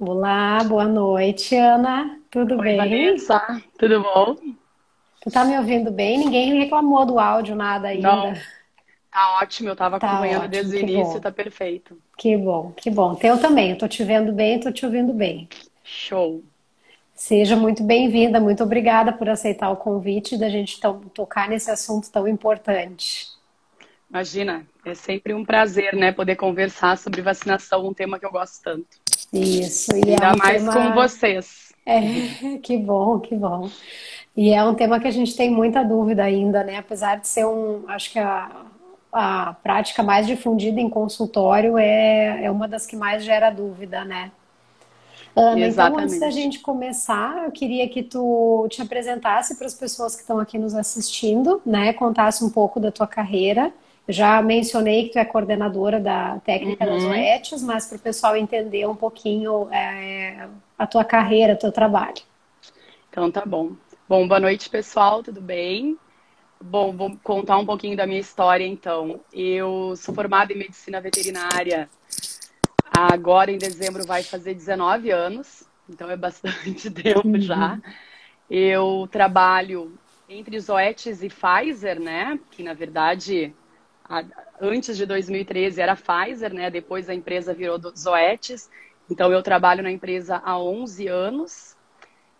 Olá, boa noite, Ana. Tudo Oi, bem? Vanessa, tudo bom? Tu tá me ouvindo bem? Ninguém reclamou do áudio, nada Não, ainda. tá ótimo, eu tava Tá acompanhando ótimo, desde o início, bom. tá perfeito. Que bom, que bom. Eu também, eu tô te vendo bem, tô te ouvindo bem. Show. Seja muito bem-vinda, muito obrigada por aceitar o convite da gente to- tocar nesse assunto tão importante. Imagina, é sempre um prazer, né, poder conversar sobre vacinação, um tema que eu gosto tanto. Isso, e é Ainda um mais com tema. vocês. É, que bom, que bom. E é um tema que a gente tem muita dúvida ainda, né? Apesar de ser um, acho que a, a prática mais difundida em consultório é, é uma das que mais gera dúvida, né? Ana, então antes da Exatamente. gente começar, eu queria que tu te apresentasse para as pessoas que estão aqui nos assistindo, né? Contasse um pouco da tua carreira. Já mencionei que tu é coordenadora da técnica das Uhum. OETs, mas para o pessoal entender um pouquinho é, a tua carreira, teu trabalho. Então tá bom. Bom, boa noite, pessoal, tudo bem? Bom, vou contar um pouquinho da minha história, então. Eu sou formada em medicina veterinária. Agora, em dezembro, vai fazer 19 anos, então é bastante tempo já. Uhum. Eu trabalho entre Zoetis e Pfizer, né? Que na verdade, antes de 2013 era Pfizer, né? Depois a empresa virou do- Zoetis. Então eu trabalho na empresa há 11 anos.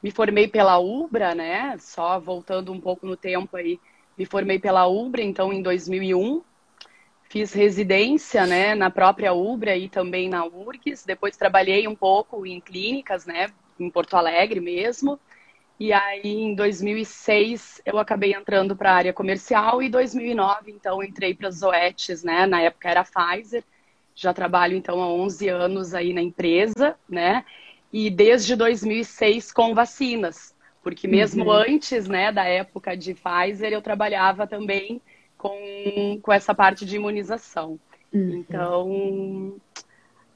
Me formei pela Ubra, né? Só voltando um pouco no tempo aí, me formei pela Ubra, então em 2001. Fiz residência, né, na própria Ubra e também na URGS. Depois trabalhei um pouco em clínicas, né, em Porto Alegre mesmo. E aí, em 2006, eu acabei entrando para a área comercial e 2009, então, entrei para as Zoetis, né? Na época era Pfizer. Já trabalho, então, há 11 anos aí na empresa, né? E desde 2006 com vacinas, porque mesmo Uhum. antes, né, da época de Pfizer, eu trabalhava também com, com essa parte de imunização. Uhum. Então,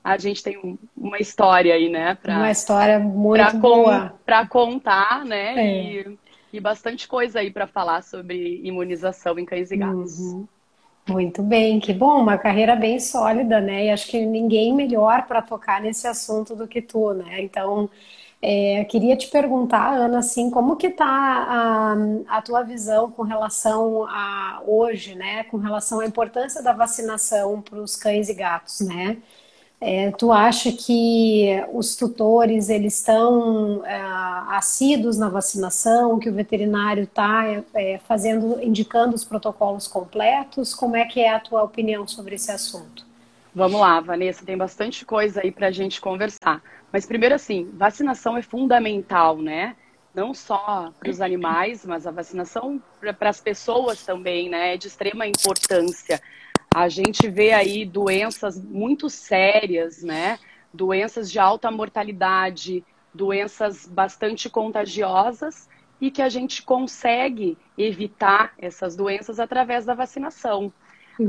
a gente tem um- uma história aí, né, Uma para história muito con boa. para contar, né? É. E, e bastante coisa aí para falar sobre imunização em cães e gatos. Uhum. Muito bem, que bom, uma carreira bem sólida, né? E acho que ninguém melhor para tocar nesse assunto do que tu, né? Então, é, queria te perguntar, Ana, assim, como que tá a, a tua visão com relação a hoje, né? Com relação à importância da vacinação para os cães e gatos, né? É, tu acha que os tutores eles estão é, assíduos na vacinação, que o veterinário está fazendo, indicando os protocolos completos? Como é que é a tua opinião sobre esse assunto? Vamos lá, Vanessa, tem bastante coisa aí para a gente conversar. Mas primeiro assim, vacinação é fundamental, né? Não só para os animais, mas a vacinação para as pessoas também, né? É de extrema importância. A gente vê aí doenças muito sérias, né? Doenças de alta mortalidade, doenças bastante contagiosas e que a gente consegue evitar essas doenças através da vacinação.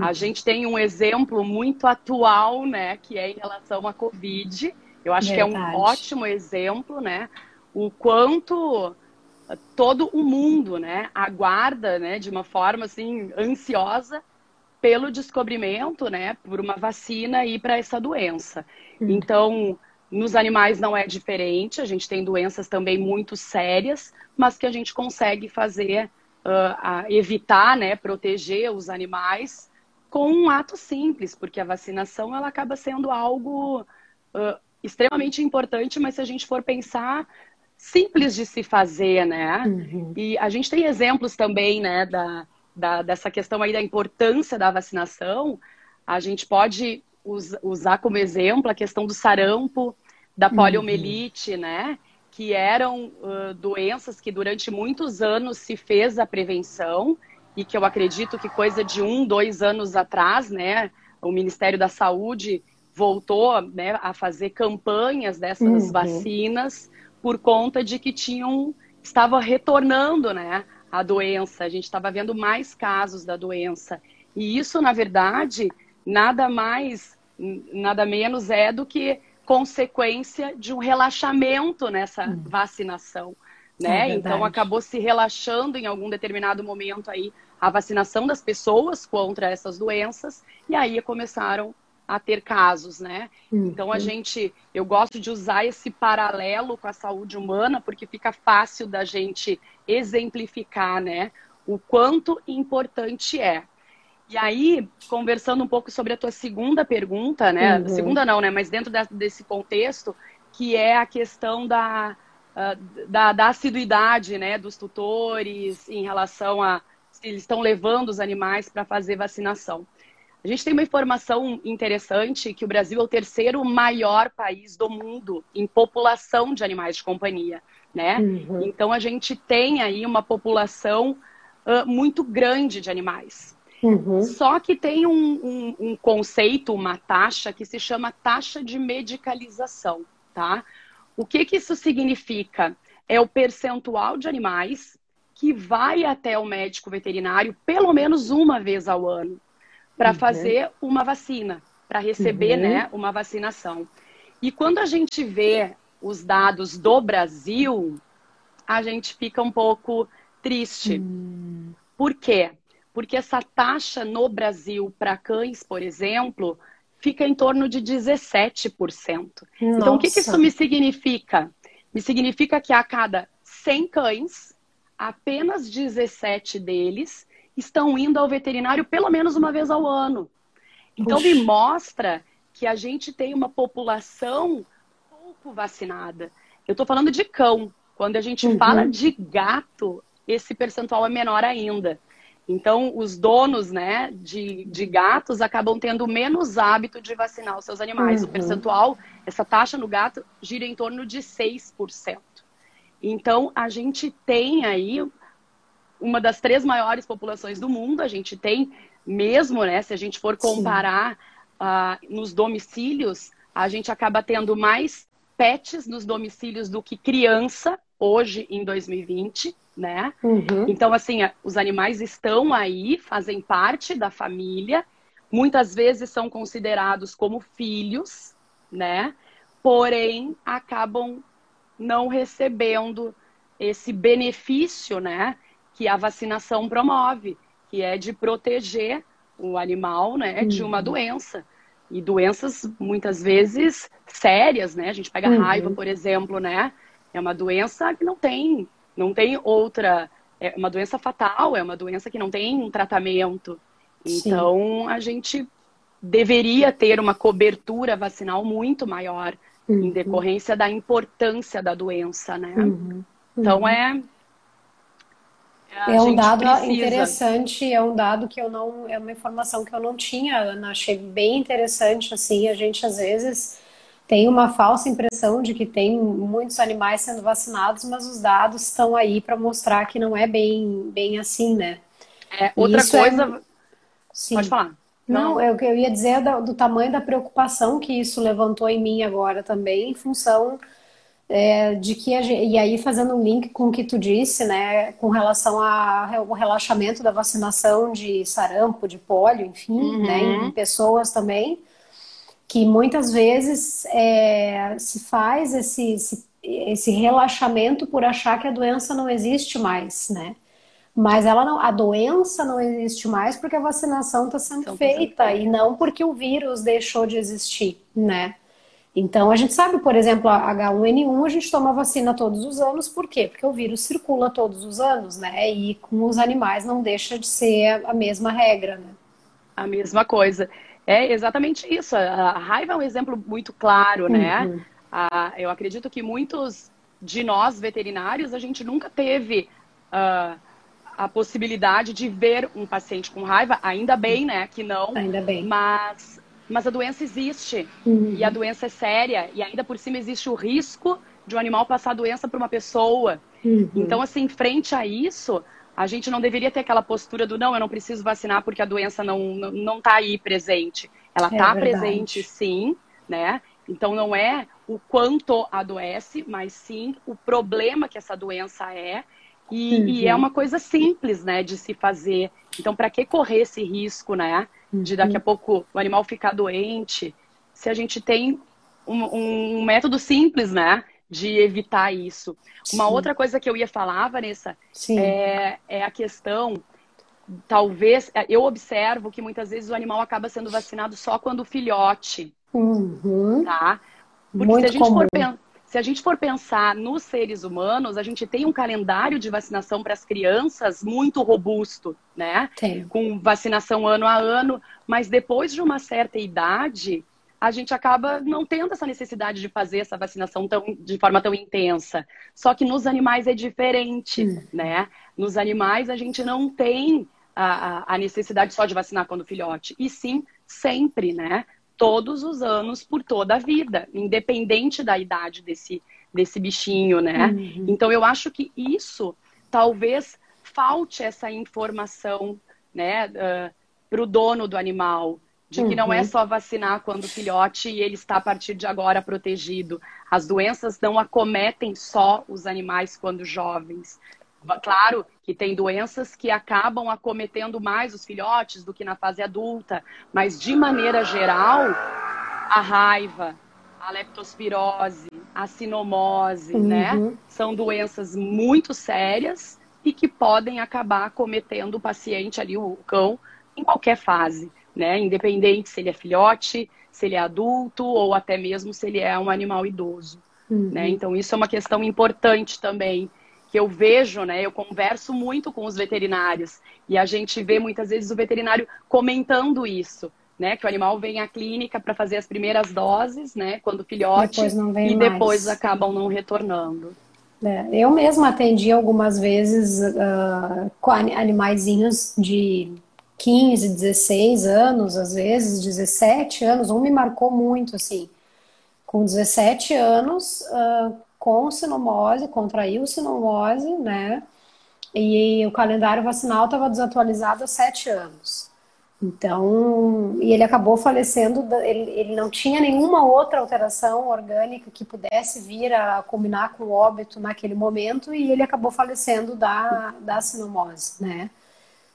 A gente tem um exemplo muito atual, né, que é em relação à Covid. Eu acho que é um Verdade. ótimo exemplo, né? O quanto todo o mundo, né, aguarda, né, de uma forma assim ansiosa pelo descobrimento, né, por uma vacina e para essa doença. Então, nos animais não é diferente, a gente tem doenças também muito sérias, mas que a gente consegue fazer, uh, evitar, né, proteger os animais com um ato simples, porque a vacinação ela acaba sendo algo uh, extremamente importante, mas se a gente for pensar, simples de se fazer, né? Uhum. E a gente tem exemplos também, né, da, da, dessa questão aí da importância da vacinação. A gente pode us, usar como exemplo a questão do sarampo, da poliomielite, uhum. né? Que eram uh, doenças que durante muitos anos se fez a prevenção e que eu acredito que coisa de um, dois anos atrás, né? O Ministério da Saúde voltou né, a fazer campanhas dessas uhum. vacinas por conta de que tinham estava retornando, né, a doença. A gente estava vendo mais casos da doença. E isso, na verdade, nada mais, nada menos é do que consequência de um relaxamento nessa uhum. vacinação. Né? É então acabou se relaxando em algum determinado momento aí a vacinação das pessoas contra essas doenças e aí começaram a ter casos, né? Uhum. Então a gente, eu gosto de usar esse paralelo com a saúde humana porque fica fácil da gente exemplificar, né? O quanto importante é. E aí, conversando um pouco sobre a tua segunda pergunta, né? Uhum. Segunda não, né? Mas dentro desse contexto, que é a questão da, da, da assiduidade, né? Dos tutores em relação a se eles estão levando os animais para fazer vacinação. A gente tem uma informação interessante que o Brasil é o terceiro maior país do mundo em população de animais de companhia, né? Uhum. Então a gente tem aí uma população uh, muito grande de animais. Uhum. Só que tem um, um, um, conceito, uma taxa que se chama taxa de medicalização, tá? O que, que isso significa? É o percentual de animais que vai até o médico veterinário pelo menos uma vez ao ano para uhum. fazer uma vacina, para receber uhum. né, uma vacinação. E quando a gente vê os dados do Brasil, a gente fica um pouco triste. Uhum. Por quê? Porque essa taxa no Brasil para cães, por exemplo, fica em torno de 17%. Nossa. Então, o que, que isso me significa? Me significa que a cada 100 cães, apenas 17 deles estão indo ao veterinário pelo menos uma vez ao ano. Então Puxa. me mostra que a gente tem uma população pouco vacinada. Eu estou falando de cão. Quando a gente uhum. fala de gato, esse percentual é menor ainda. Então, os donos né, de, de gatos acabam tendo menos hábito de vacinar os seus animais. Uhum. O percentual, essa taxa no gato, gira em torno de 6%. Então, a gente tem aí uma das três maiores populações do mundo. A gente tem mesmo, né? Se a gente for comparar uh, nos domicílios, a gente acaba tendo mais pets nos domicílios do que criança hoje em 2020, né? Uhum. Então, assim, os animais estão aí, fazem parte da família, muitas vezes são considerados como filhos, né? Porém, acabam não recebendo esse benefício, né? Que a vacinação promove, que é de proteger o animal né, uhum. de uma doença. E doenças, muitas vezes, sérias, né? A gente pega uhum. raiva, por exemplo, né? É uma doença que não tem, não tem outra... É uma doença fatal, é uma doença que não tem um tratamento. Então, Sim. a gente deveria ter uma cobertura vacinal muito maior uhum. em decorrência da importância da doença, né? Uhum. Então, uhum. é é um dado precisa. interessante, é um dado que eu não, é uma informação que eu não tinha, Ana. Achei bem interessante, assim, a gente às vezes tem uma falsa impressão de que tem muitos animais sendo vacinados, mas os dados estão aí para mostrar que não é bem, bem assim, né? É, outra Isso é coisa. É... Sim. Pode falar. Não, é o que eu ia dizer do, do tamanho da preocupação que isso levantou em mim agora também, em função é, de que gente, e aí fazendo um link com o que tu disse, né, com relação ao relaxamento da vacinação de sarampo, de pólio, enfim, uhum. né, em pessoas também, que muitas vezes é, se faz esse, esse, esse relaxamento por achar que a doença não existe mais, né? Mas ela não, a doença não existe mais porque a vacinação está sendo então, feita e não porque o vírus deixou de existir, né? Então, a gente sabe, por exemplo, a H1N1 a gente toma vacina todos os anos, por quê? Porque o vírus circula todos os anos, né? E com os animais não deixa de ser a mesma regra, né? A mesma coisa. É exatamente isso. A raiva é um exemplo muito claro, né? Uhum. Ah, eu acredito que muitos de nós veterinários, a gente nunca teve uh, a possibilidade de ver um paciente com raiva, ainda bem, né? Que não. Ainda bem. Mas mas a doença existe. Uhum. E a doença é séria. E ainda por cima existe o risco de um animal passar a doença para uma pessoa. Uhum. Então, assim, frente a isso, a gente não deveria ter aquela postura do não, eu não preciso vacinar porque a doença não, não, não tá aí presente. Ela está é presente, sim, né? Então, não é o quanto adoece, mas sim o problema que essa doença é. E, uhum. e é uma coisa simples, né, de se fazer. Então, para que correr esse risco, né? De daqui a pouco o animal ficar doente, se a gente tem um, um método simples, né? De evitar isso. Sim. Uma outra coisa que eu ia falar, Vanessa, é, é, a questão talvez, é, eu observo que muitas vezes o animal acaba sendo vacinado só quando filhote. Uhum. Tá? Porque Muito se a gente comum. for se a gente for pensar nos seres humanos, a gente tem um calendário de vacinação para as crianças muito robusto, né? Tem. Com vacinação ano a ano, mas depois de uma certa idade, a gente acaba não tendo essa necessidade de fazer essa vacinação tão, de forma tão intensa. Só que nos animais é diferente, hum. né? Nos animais a gente não tem a, a necessidade só de vacinar quando filhote, e sim sempre, né? Todos os anos por toda a vida, independente da idade desse, desse bichinho, né? Uhum. Então eu acho que isso talvez falte essa informação, né, uh, para o dono do animal, de que uhum. não é uhum. só vacinar quando filhote e ele está a partir de agora protegido. As doenças não acometem só os animais quando jovens. Claro que tem doenças que acabam acometendo mais os filhotes do que na fase adulta, mas de maneira geral, a raiva, a leptospirose, a sinomose, né, uhum. né, são doenças muito sérias e que podem acabar acometendo o paciente ali, o cão, em qualquer fase, né, independente se ele é filhote, se ele é adulto ou até mesmo se ele é um animal idoso, né. uhum. né? Então isso é uma questão importante também que eu vejo, né? Eu converso muito com os veterinários e a gente vê muitas vezes o veterinário comentando isso, né? Que o animal vem à clínica para fazer as primeiras doses, né? Quando filhote depois e depois mais. acabam não retornando. É, eu mesma atendi algumas vezes uh, com animaizinhos de 15, 16 anos, às vezes 17 anos. Um me marcou muito, assim. Com 17 anos, uh, com sinomose, contraiu sinomose, né? E o calendário vacinal estava desatualizado há sete anos. Então, e ele acabou falecendo, ele, ele não tinha nenhuma outra alteração orgânica que pudesse vir a combinar com o óbito naquele momento, e ele acabou falecendo da, da sinomose, né?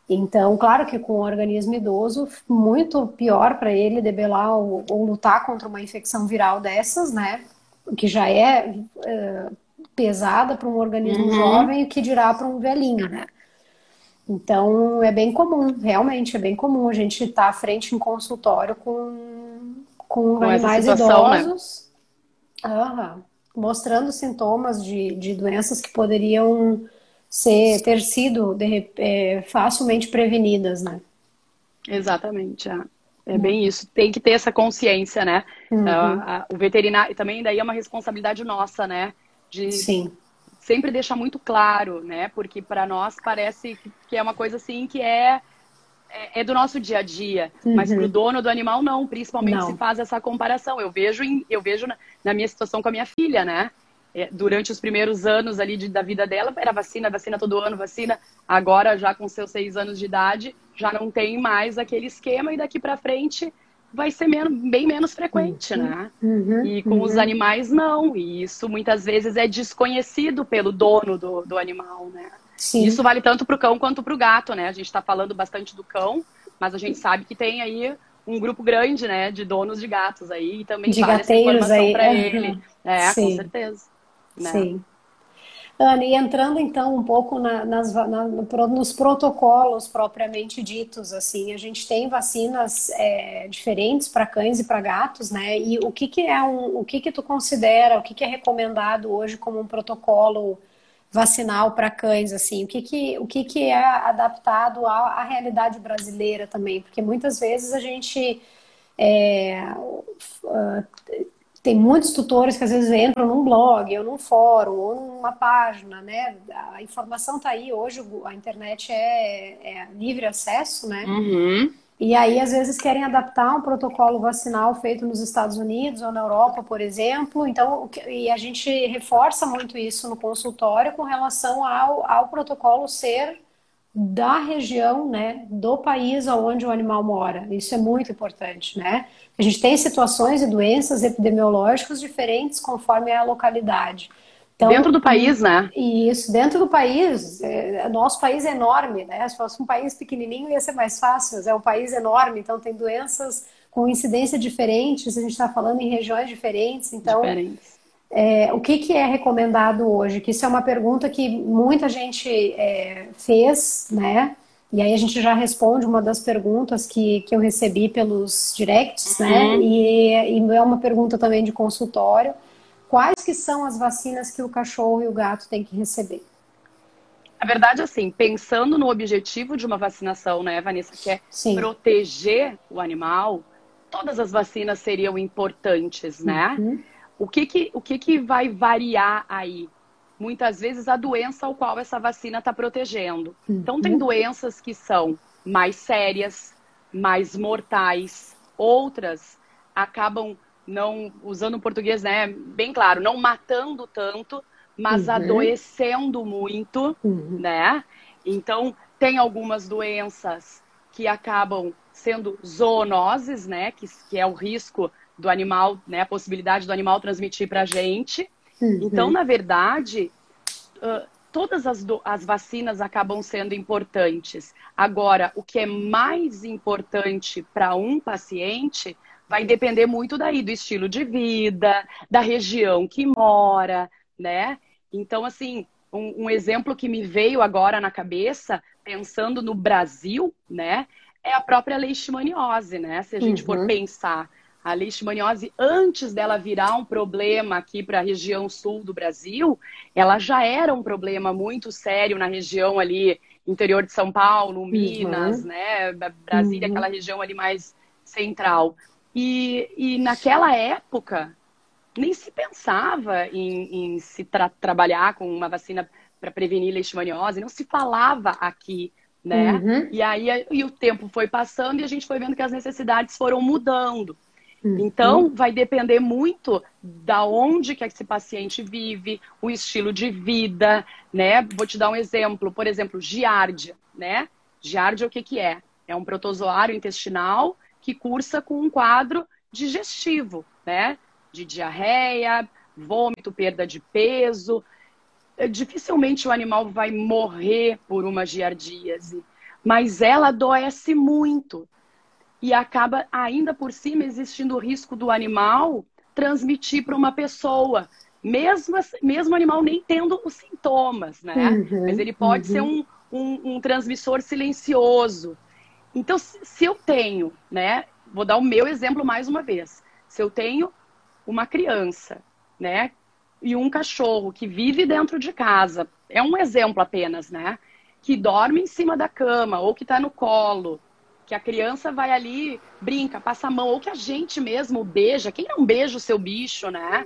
Então, claro que com o organismo idoso, muito pior para ele debelar ou, ou lutar contra uma infecção viral dessas, né? Que já é, é pesada para um organismo uhum. jovem, o que dirá para um velhinho, né? Então é bem comum, realmente é bem comum a gente estar tá à frente em consultório com, com, com animais situação, né? idosos, né? uhum, mostrando sintomas de, de doenças que poderiam ser, ter sido de, é, facilmente prevenidas, né? Exatamente, é. É bem isso. Tem que ter essa consciência, né? Uhum. A, o veterinário também daí é uma responsabilidade nossa, né? De Sim. sempre deixar muito claro, né? Porque para nós parece que é uma coisa assim que é é, é do nosso dia a dia, uhum. mas para o dono do animal não, principalmente não. se faz essa comparação. Eu vejo, em, eu vejo na, na, minha situação com a minha filha, né? É, durante os primeiros anos ali de, da vida dela, era vacina, vacina todo ano, vacina. Agora, já com seus seis anos de idade, já não tem mais aquele esquema e daqui para frente vai ser menos, bem menos frequente, uhum. né? Uhum. E com uhum. os animais, não. E isso muitas vezes é desconhecido pelo dono do, do animal, né? Sim. Isso vale tanto para o cão quanto para o gato, né? A gente está falando bastante do cão, mas a gente sabe que tem aí um grupo grande, né, de donos de gatos aí e também de vale essa informação para ele. É, Sim. com certeza. Né? Sim. Ana, e entrando então um pouco na, nas, na, nos protocolos propriamente ditos, assim, a gente tem vacinas é, diferentes para cães e para gatos, né? E o que, que é um, o que que tu considera, o que, que é recomendado hoje como um protocolo vacinal para cães, assim, o que que, o que, que é adaptado à, à realidade brasileira também, porque muitas vezes a gente é, uh, tem muitos tutores que às vezes entram num blog, ou num fórum, ou numa página, né? A informação está aí, hoje a internet é, é livre acesso, né? Uhum. E aí, às vezes, querem adaptar um protocolo vacinal feito nos Estados Unidos ou na Europa, por exemplo. Então, e a gente reforça muito isso no consultório com relação ao, ao protocolo ser da região, né, do país onde o animal mora. Isso é muito importante, né? A gente tem situações e doenças epidemiológicas diferentes conforme a localidade. Então, dentro do país, né? Isso, dentro do país. É, nosso país é enorme, né? Se fosse um país pequenininho ia ser mais fácil, mas é um país enorme, então tem doenças com incidência diferentes, a gente está falando em regiões diferentes, então diferentes. É, o que, que é recomendado hoje? Que isso é uma pergunta que muita gente é, fez, né? E aí a gente já responde uma das perguntas que, que eu recebi pelos directs, né? uhum. né? E, e é uma pergunta também de consultório. Quais que são as vacinas que o cachorro e o gato têm que receber? A verdade, assim, pensando no objetivo de uma vacinação, né, Vanessa, que é Sim. proteger o animal, todas as vacinas seriam importantes, né? Uhum. O, que, que, o que, que vai variar aí? Muitas vezes a doença ao qual essa vacina está protegendo. Uhum. Então, tem doenças que são mais sérias, mais mortais, outras acabam não, usando o português, né, bem claro, não matando tanto, mas uhum. adoecendo muito, uhum. né? Então, tem algumas doenças que acabam sendo zoonoses, né? Que, que é o risco do animal, né? A possibilidade do animal transmitir para a gente. Uhum. Então, na verdade, uh, todas as, as vacinas acabam sendo importantes. Agora, o que é mais importante para um paciente vai depender muito daí do estilo de vida, da região que mora, né? Então, assim, um, um, exemplo que me veio agora na cabeça, pensando no Brasil, né, é a própria leishmaniose, né? Se a gente uhum. for pensar, a leishmaniose, antes dela virar um problema aqui para a região sul do Brasil, ela já era um problema muito sério na região ali, interior de São Paulo, Minas, uhum. né? Brasília, uhum. aquela região ali mais central. E, e naquela época, nem se pensava em, em se tra trabalhar com uma vacina para prevenir leishmaniose, não se falava aqui, né? Uhum. E aí e o tempo foi passando e a gente foi vendo que as necessidades foram mudando. Uhum. Então, vai depender muito da onde que esse paciente vive, o estilo de vida, né? Vou te dar um exemplo, por exemplo, giardia, né? Giardia o que que é? É um protozoário intestinal que cursa com um quadro digestivo, né? de diarreia, vômito, perda de peso. É, dificilmente o animal vai morrer por uma giardíase, mas ela adoece muito. E acaba, ainda por cima, existindo o risco do animal transmitir para uma pessoa, mesmo, mesmo o animal nem tendo os sintomas, né? Uhum, mas ele pode uhum. ser um, um, um transmissor silencioso. Então, se eu tenho, né? Vou dar o meu exemplo mais uma vez. Se eu tenho uma criança, né? E um cachorro que vive dentro de casa, é um exemplo apenas, né? Que dorme em cima da cama ou que está no colo, que a criança vai ali, brinca, passa a mão, ou que a gente mesmo beija. Quem não beija o seu bicho, né?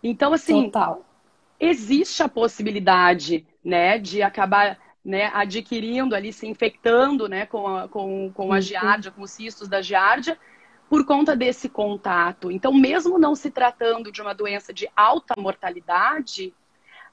Então, assim, Total. existe a possibilidade, né, de acabar né, adquirindo ali, se infectando, né, com a, com, com a uhum. giardia, com os cistos da giardia, por conta desse contato. Então, mesmo não se tratando de uma doença de alta mortalidade,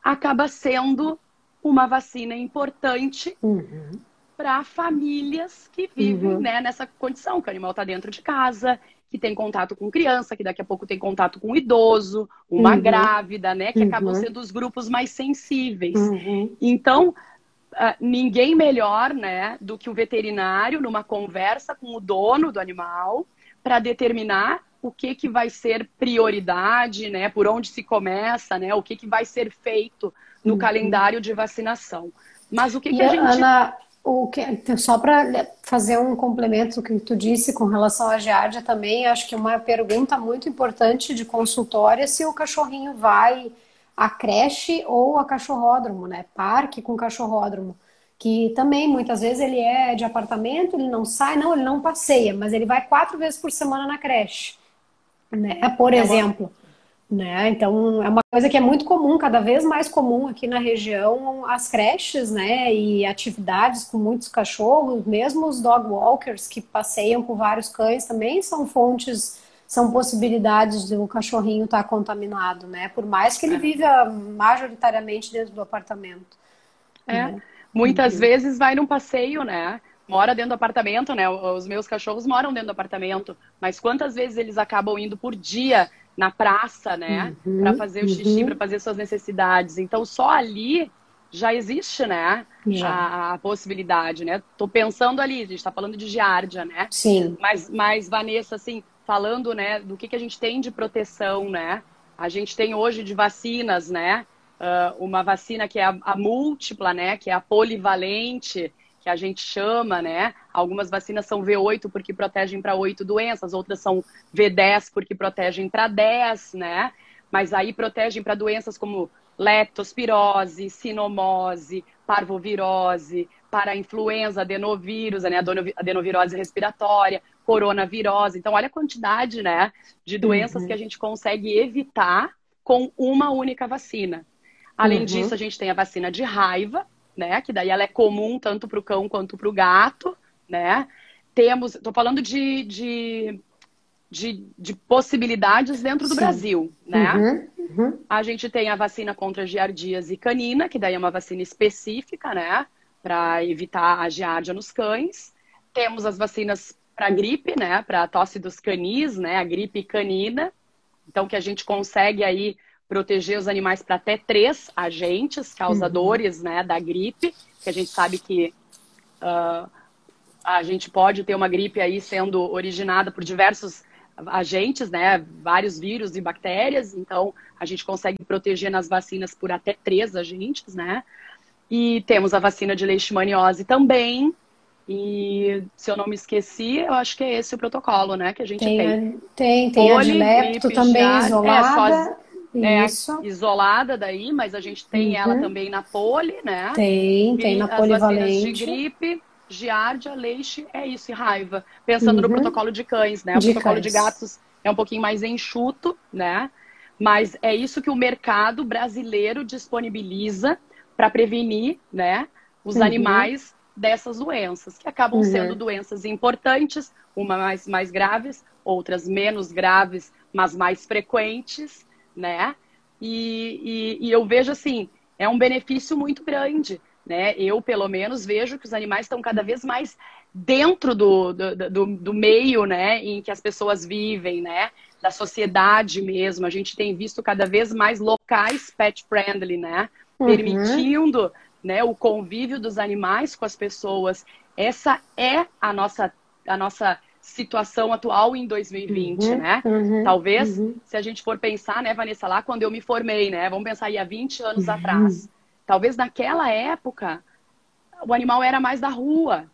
acaba sendo uma vacina importante uhum. Para famílias que vivem uhum. né, nessa condição, que o animal está dentro de casa, que tem contato com criança, que daqui a pouco tem contato com idoso, uma uhum. grávida, né, que acabam uhum. sendo os grupos mais sensíveis. Uhum. Então, Uh, ninguém melhor, né, do que o veterinário numa conversa com o dono do animal para determinar o que, que vai ser prioridade, né? Por onde se começa, né? O que, que vai ser feito no uhum. calendário de vacinação. Mas o que, que a gente. Ana, o que, só para fazer um complemento do que tu disse com relação à giardia também, acho que uma pergunta muito importante de consultório é se o cachorrinho vai à creche ou a cachorródromo, né? Parque com cachorródromo que também muitas vezes ele é de apartamento, ele não sai, não, ele não passeia, mas ele vai quatro vezes por semana na creche, né? Por é exemplo. Né? Então é uma coisa que é muito comum, cada vez mais comum aqui na região, as creches, né? E atividades com muitos cachorros, mesmo os dog walkers que passeiam com vários cães também são fontes, são possibilidades de o cachorrinho estar tá contaminado, né? Por mais que ele é. viva majoritariamente dentro do apartamento. É. Né? Muitas uhum. vezes vai num passeio, né? Mora dentro do apartamento, né? Os meus cachorros moram dentro do apartamento. Mas quantas vezes eles acabam indo por dia na praça, né? Uhum. Para fazer o xixi, uhum. para fazer suas necessidades. Então, só ali já existe, né? Já. A, a, possibilidade, né? Tô pensando ali, a gente tá falando de giardia, né? Sim. Mas, mas Vanessa, assim, falando, né, do que, que a gente tem de proteção, né? A gente tem hoje de vacinas, né? uh, uma vacina que é a, a, múltipla, né? Que é a polivalente, que a gente chama, né? Algumas vacinas são V8 porque protegem para oito doenças, outras são V10 porque protegem para 10, né? Mas aí protegem para doenças como leptospirose, sinomose, parvovirose, para influenza, adenovírus, né, adenovirose respiratória, coronavirose. Então, olha a quantidade né, de doenças uhum. que a gente consegue evitar com uma única vacina. Além uhum. disso, a gente tem a vacina de raiva, né? Que daí ela é comum tanto para o cão quanto para o gato, né? Temos, estou falando de, de, de, de, possibilidades dentro do Sim. Brasil, né? Uhum. Uhum. A gente tem a vacina contra giardíase canina, que daí é uma vacina específica, né? Para evitar a giardia nos cães. Temos as vacinas para gripe, né? Para tosse dos canis, né? A gripe canina. Então, que a gente consegue aí proteger os animais para até três agentes causadores uhum. né, da gripe, que a gente sabe que uh, a gente pode ter uma gripe aí sendo originada por diversos agentes, né, vários vírus e bactérias, então a gente consegue proteger nas vacinas por até três agentes, né? E temos a vacina de leishmaniose também, e se eu não me esqueci, eu acho que é esse o protocolo, né, que a gente tem. Tem, tem, tem Poli, a de lepto também já, isolada. É, é, Isso. isolada daí, mas a gente tem uhum. ela também na poli, né? Tem, e tem na polivalente. de gripe, giardia, leixe, é isso, e raiva. Pensando uhum. no protocolo de cães, né? O de protocolo cães. de gatos é um pouquinho mais enxuto, né? Mas é isso que o mercado brasileiro disponibiliza para prevenir, né, os uhum. animais dessas doenças, que acabam uhum. sendo doenças importantes, umas mais, mais graves, outras menos graves, mas mais frequentes, né? E, e, e eu vejo assim, é um benefício muito grande, né? Eu, pelo menos, vejo que os animais estão cada vez mais dentro do, do, do, do, meio, né, em que as pessoas vivem, né, da sociedade mesmo. A gente tem visto cada vez mais locais pet friendly, né, uhum. permitindo, né, o convívio dos animais com as pessoas. Essa é a nossa, a nossa situação atual em 2020, uhum, né? Uhum, Talvez, uhum. se a gente for pensar, né, Vanessa, lá quando eu me formei, né? Vamos pensar aí há 20 anos uhum. atrás. Talvez naquela época o animal era mais da rua,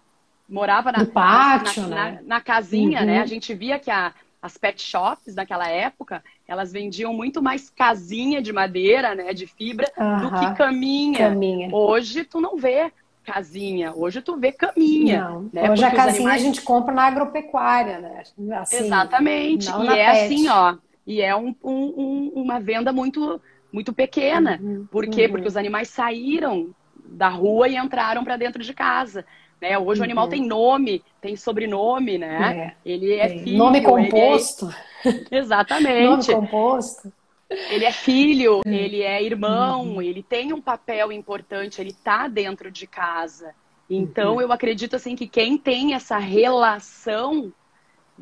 morava na, pátio, na, né? na, na casinha, né? Uhum. A gente via que a, as pet shops naquela época, elas vendiam muito mais casinha de madeira, né, de fibra, do que caminha. caminha. Hoje tu não vê casinha. Hoje tu vê caminha. Não. Né? Hoje Porque a casinha animais... a gente compra na agropecuária, né? Assim, Exatamente. E é pet. assim, ó. E é um, um, uma venda muito, muito pequena. Uhum, Por quê? Uhum. Porque os animais saíram da rua e entraram para dentro de casa. Né? Hoje uhum. o animal tem nome, tem sobrenome, né? É, ele é filho. Nome composto. É... Exatamente. nome composto. Ele é filho, hum. ele é irmão, uhum. ele tem um papel importante, ele tá dentro de casa. Então, uhum. eu acredito assim que quem tem essa relação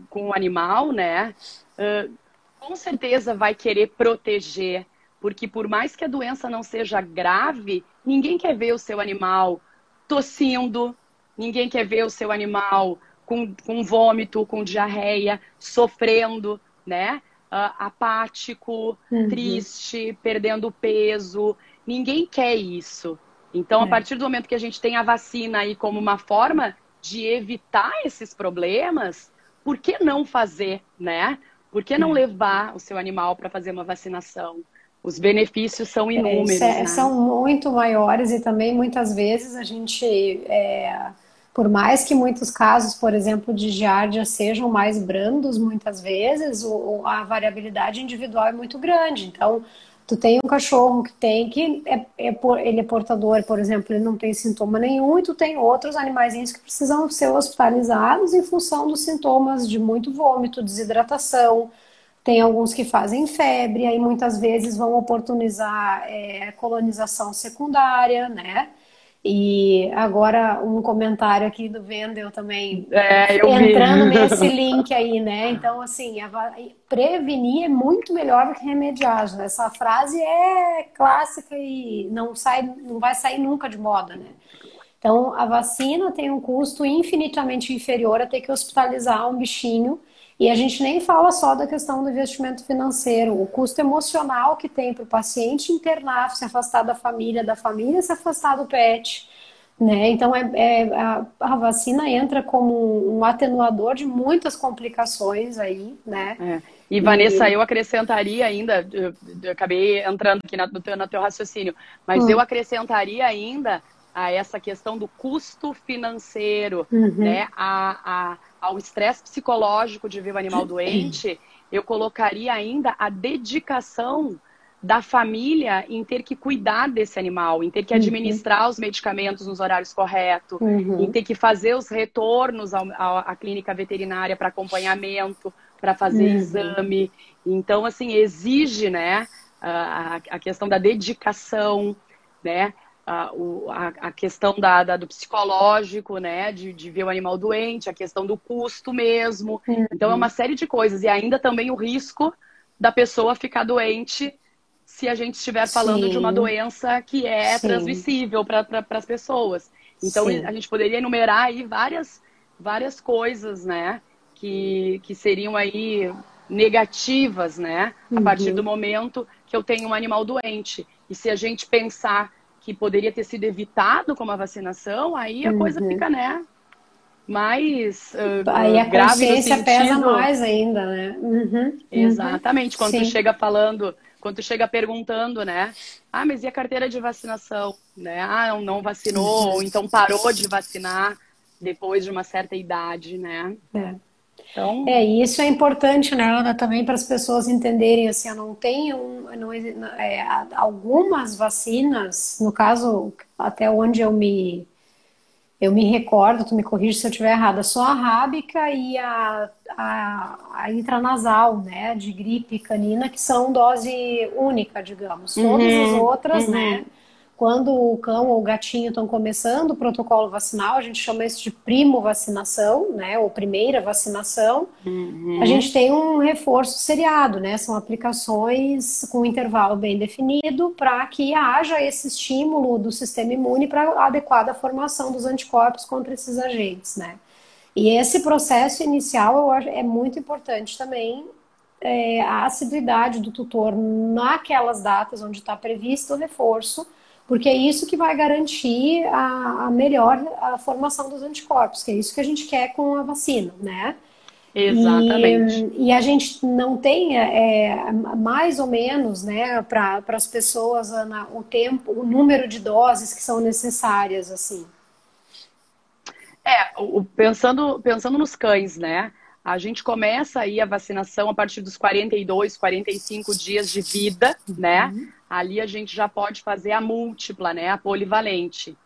com o animal, né, uh, com certeza vai querer proteger, porque por mais que a doença não seja grave, ninguém quer ver o seu animal tossindo, ninguém quer ver o seu animal com, com vômito, com diarreia, sofrendo, né? Uh, apático, uhum. triste, perdendo peso. Ninguém quer isso. Então, é. a partir do momento que a gente tem a vacina aí como uma forma de evitar esses problemas, por que não fazer, né? Por que não é. levar o seu animal para fazer uma vacinação? Os benefícios são é, inúmeros. É, né? São muito maiores e também muitas vezes a gente é, por mais que muitos casos, por exemplo, de giardia sejam mais brandos, muitas vezes o, a variabilidade individual é muito grande. Então, tu tem um cachorro que tem que é, é, ele é portador, por exemplo, ele não tem sintoma nenhum, e tu tem outros animaizinhos que precisam ser hospitalizados em função dos sintomas de muito vômito, desidratação. Tem alguns que fazem febre, aí muitas vezes vão oportunizar é, colonização secundária, né? E agora um comentário aqui do Vendel também é, entrando vi. nesse link aí, né? Então, assim, prevenir é muito melhor do que remediar. Essa frase é clássica e não sai, não vai sair nunca de moda, né? Então, a vacina tem um custo infinitamente inferior a ter que hospitalizar um bichinho e a gente nem fala só da questão do investimento financeiro, o custo emocional que tem para o paciente internar, se afastar da família, da família se afastar do pet. Né? Então, é, é a, a, vacina entra como um atenuador de muitas complicações aí, né? É. E, Vanessa, e... eu acrescentaria ainda, eu, eu, acabei entrando aqui no teu, no teu raciocínio, mas hum. eu acrescentaria ainda a essa questão do custo financeiro, uhum. né? A, a, ao estresse psicológico de ver o animal doente, eu colocaria ainda a dedicação da família em ter que cuidar desse animal, em ter que uhum. administrar uhum. os medicamentos nos horários corretos, uhum. em ter que fazer os retornos ao, à clínica veterinária para acompanhamento, para fazer uhum. exame. Então, assim, exige, né, a, a questão da dedicação, né, a, a, a questão da, da, do psicológico, né, de, de ver o animal doente, a questão do custo mesmo. Então, é uma série de coisas. E ainda também o risco da pessoa ficar doente se a gente estiver falando Sim. de uma doença que é Sim. transmissível para pra, as pessoas. Então, Sim. a gente poderia enumerar aí várias, várias coisas, né? Que, que seriam aí negativas, né? Uhum. A partir do momento que eu tenho um animal doente. E se a gente pensar que poderia ter sido evitado com a vacinação, aí a uhum. coisa fica, né? Mais uh, aí a consciência pesa mais ainda, né? Uhum. Exatamente. Quando Sim. tu chega falando quando tu chega perguntando, né? Ah, mas e a carteira de vacinação? Né? Ah, não, não vacinou, ou então parou de vacinar depois de uma certa idade, né? É. Então... É, e isso é importante, né, Ana, também para as pessoas entenderem, assim, eu não tenho, não, é, algumas vacinas, no caso, até onde eu me eu me recordo, tu me corrige se eu estiver errada, só a rábica e a, a, a, intranasal, né, de gripe canina, que são dose única, digamos. Todas uhum, as outras, uhum. né, quando o cão ou o gatinho estão começando o protocolo vacinal, a gente chama isso de primo vacinação, né, ou primeira vacinação, uhum. a gente tem um reforço seriado, né, são aplicações com intervalo bem definido para que haja esse estímulo do sistema imune para a adequada formação dos anticorpos contra esses agentes, né. E esse processo inicial eu acho, é muito importante também é, a assiduidade do tutor naquelas datas onde está previsto o reforço, porque é isso que vai garantir a, a melhor a formação dos anticorpos, que é isso que a gente quer com a vacina, né? Exatamente. E, e, a gente não tem é, mais ou menos, né, para as pessoas Ana, o tempo, o número de doses que são necessárias, assim. É, o, pensando, pensando nos cães, né? A gente começa aí a vacinação a partir dos 42, 45 dias de vida, né? uhum. ali a gente já pode fazer a múltipla, né? A polivalente.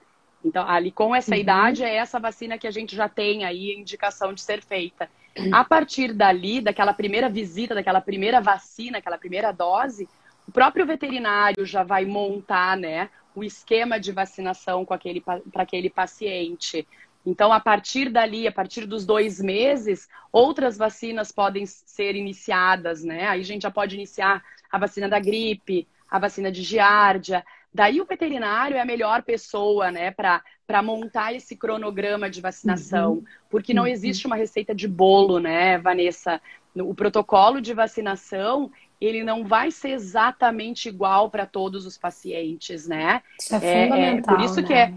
Então, ali com essa uhum. idade, é essa vacina que a gente já tem aí indicação de ser feita. A partir dali, daquela primeira visita, daquela primeira vacina, aquela primeira dose, o próprio veterinário já vai montar, né, o esquema de vacinação com aquele para aquele paciente. Então, a partir dali, a partir dos dois meses, outras vacinas podem ser iniciadas, né? Aí a gente já pode iniciar a vacina da gripe, a vacina de giardia. Daí o veterinário é a melhor pessoa, né, para montar esse cronograma de vacinação, uhum. porque não uhum. existe uma receita de bolo, né, Vanessa? O protocolo de vacinação, ele não vai ser exatamente igual para todos os pacientes, né? Isso é, é, é fundamental, é por isso né? que é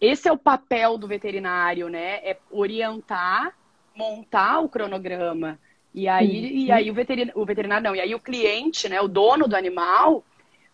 esse é o papel do veterinário, né? É orientar, montar o cronograma. E aí, uhum. e aí o, veterinário, o veterinário não, e aí o cliente, né, o dono do animal,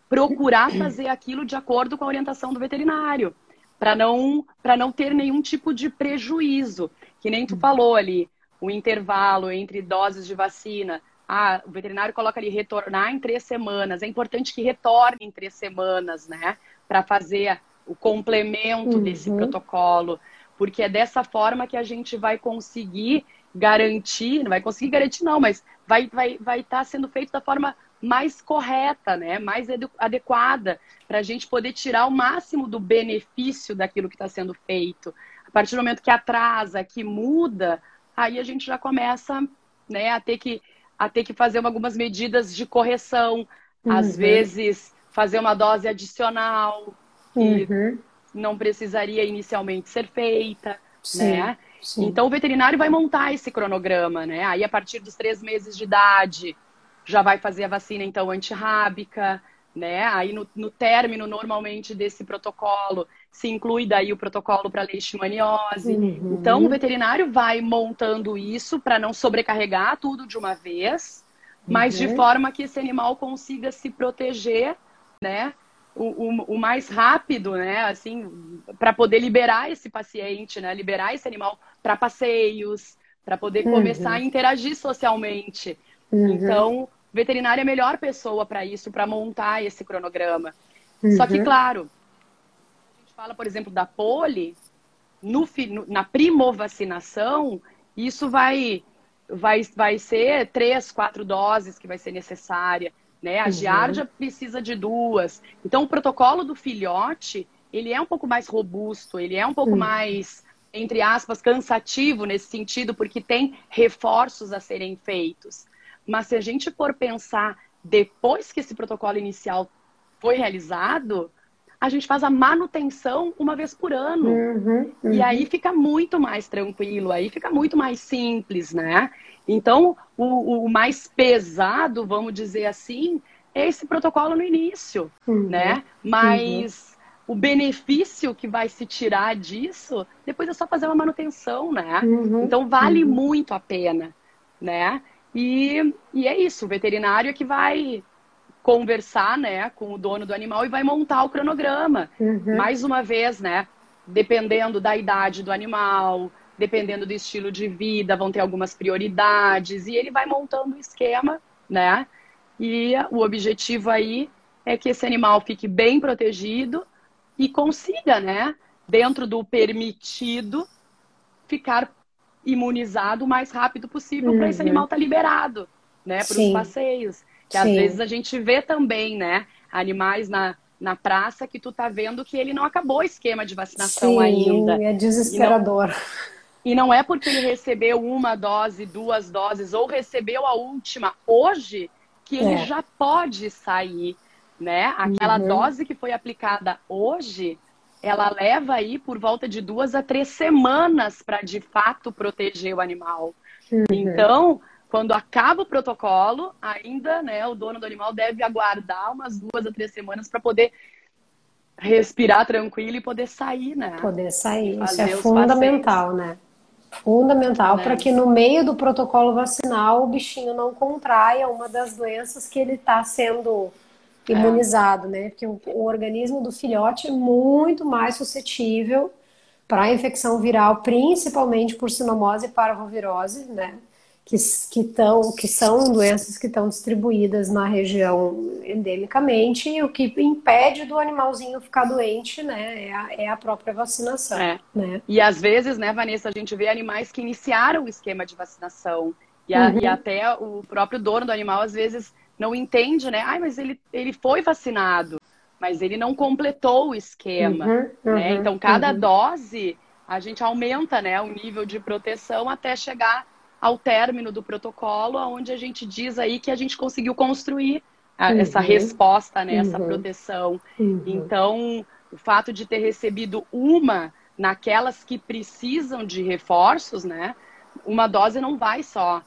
procurar fazer aquilo de acordo com a orientação do veterinário, para não, não ter nenhum tipo de prejuízo. Que nem tu uhum. falou ali, o intervalo entre doses de vacina. Ah, o veterinário coloca ali retornar em três semanas. É importante que retorne em três semanas, né? Para fazer o complemento uhum. desse protocolo. Porque é dessa forma que a gente vai conseguir garantir, não vai conseguir garantir não, mas vai estar vai, vai tá sendo feito da forma mais correta, né? mais adequada, para a gente poder tirar o máximo do benefício daquilo que está sendo feito. A partir do momento que atrasa, que muda, aí a gente já começa né, a, ter que, a ter que fazer algumas medidas de correção, uhum. às vezes fazer uma dose adicional, que uhum. não precisaria inicialmente ser feita. Sim. Né? Sim. Então o veterinário vai montar esse cronograma, né? Aí a partir dos três meses de idade já vai fazer a vacina então antirrábica, né? Aí no, no término, normalmente, desse protocolo, se inclui daí o protocolo para leishmaniose. Uhum. Então, o veterinário vai montando isso para não sobrecarregar tudo de uma vez, uhum. mas de uhum. forma que esse animal consiga se proteger, né? O, o, o mais rápido, né? Assim, para poder liberar esse paciente, né? Liberar esse animal para passeios, para poder uhum. começar a interagir socialmente. Uhum. Então, veterinário é a melhor pessoa para isso, para montar esse cronograma. Só que, uhum. claro, fala, por exemplo, da poli, no, na primovacinação, isso vai, vai, vai ser três, quatro doses que vai ser necessária. Né? A uhum. giardia precisa de duas. Então, o protocolo do filhote, ele é um pouco mais robusto, ele é um pouco uhum. mais, entre aspas, cansativo nesse sentido, porque tem reforços a serem feitos. Mas se a gente for pensar depois que esse protocolo inicial foi realizado, a gente faz a manutenção uma vez por ano. Uhum, uhum. E aí fica muito mais tranquilo, aí fica muito mais simples, né? Então, o, o mais pesado, vamos dizer assim, é esse protocolo no início, uhum, né? Mas uhum. o benefício que vai se tirar disso, depois é só fazer uma manutenção, né? Uhum, então, vale uhum. muito a pena, né? E, e é isso, o veterinário é que vai conversar, né, com o dono do animal e vai montar o cronograma. Uhum. Mais uma vez, né, dependendo da idade do animal, dependendo do estilo de vida, vão ter algumas prioridades e ele vai montando o esquema, né? E o objetivo aí é que esse animal fique bem protegido e consiga, né, dentro do permitido, ficar imunizado o mais rápido possível uhum. para esse animal estar tá liberado, né, para os passeios. Que Sim. às vezes a gente vê também, né, animais na, na praça que tu tá vendo que ele não acabou o esquema de vacinação Sim, ainda. É desesperador. E não, é porque ele recebeu uma dose, duas doses, ou recebeu a última hoje, que ele é. já pode sair, né? Aquela uhum. dose que foi aplicada hoje, ela leva aí por volta de duas a três semanas para de fato proteger o animal. Uhum. Então, quando acaba o protocolo, ainda né, o dono do animal deve aguardar umas duas a três semanas para poder respirar tranquilo e poder sair, né? Poder sair. Isso é fundamental, passeios. né? Fundamental né? para que no meio do protocolo vacinal o bichinho não contraia uma das doenças que ele está sendo é. imunizado, é. né? Porque o, o organismo do filhote é muito mais suscetível para a infecção viral, principalmente por sinomose e parvovirose, né? Que, que, tão, que são doenças que estão distribuídas na região endemicamente e o que impede do animalzinho ficar doente, né, é a, é a própria vacinação. É. Né? E às vezes, né, Vanessa, a gente vê animais que iniciaram o esquema de vacinação e, a, uhum. e até o próprio dono do animal às vezes não entende, né, ai, mas ele, ele foi vacinado, mas ele não completou o esquema, uhum, né? Uhum, então, cada uhum. dose a gente aumenta, né, o nível de proteção até chegar ao término do protocolo, onde a gente diz aí que a gente conseguiu construir a, uhum. essa resposta, né, essa uhum. proteção. Uhum. Então, o fato de ter recebido uma naquelas que precisam de reforços, né, uma dose não vai só,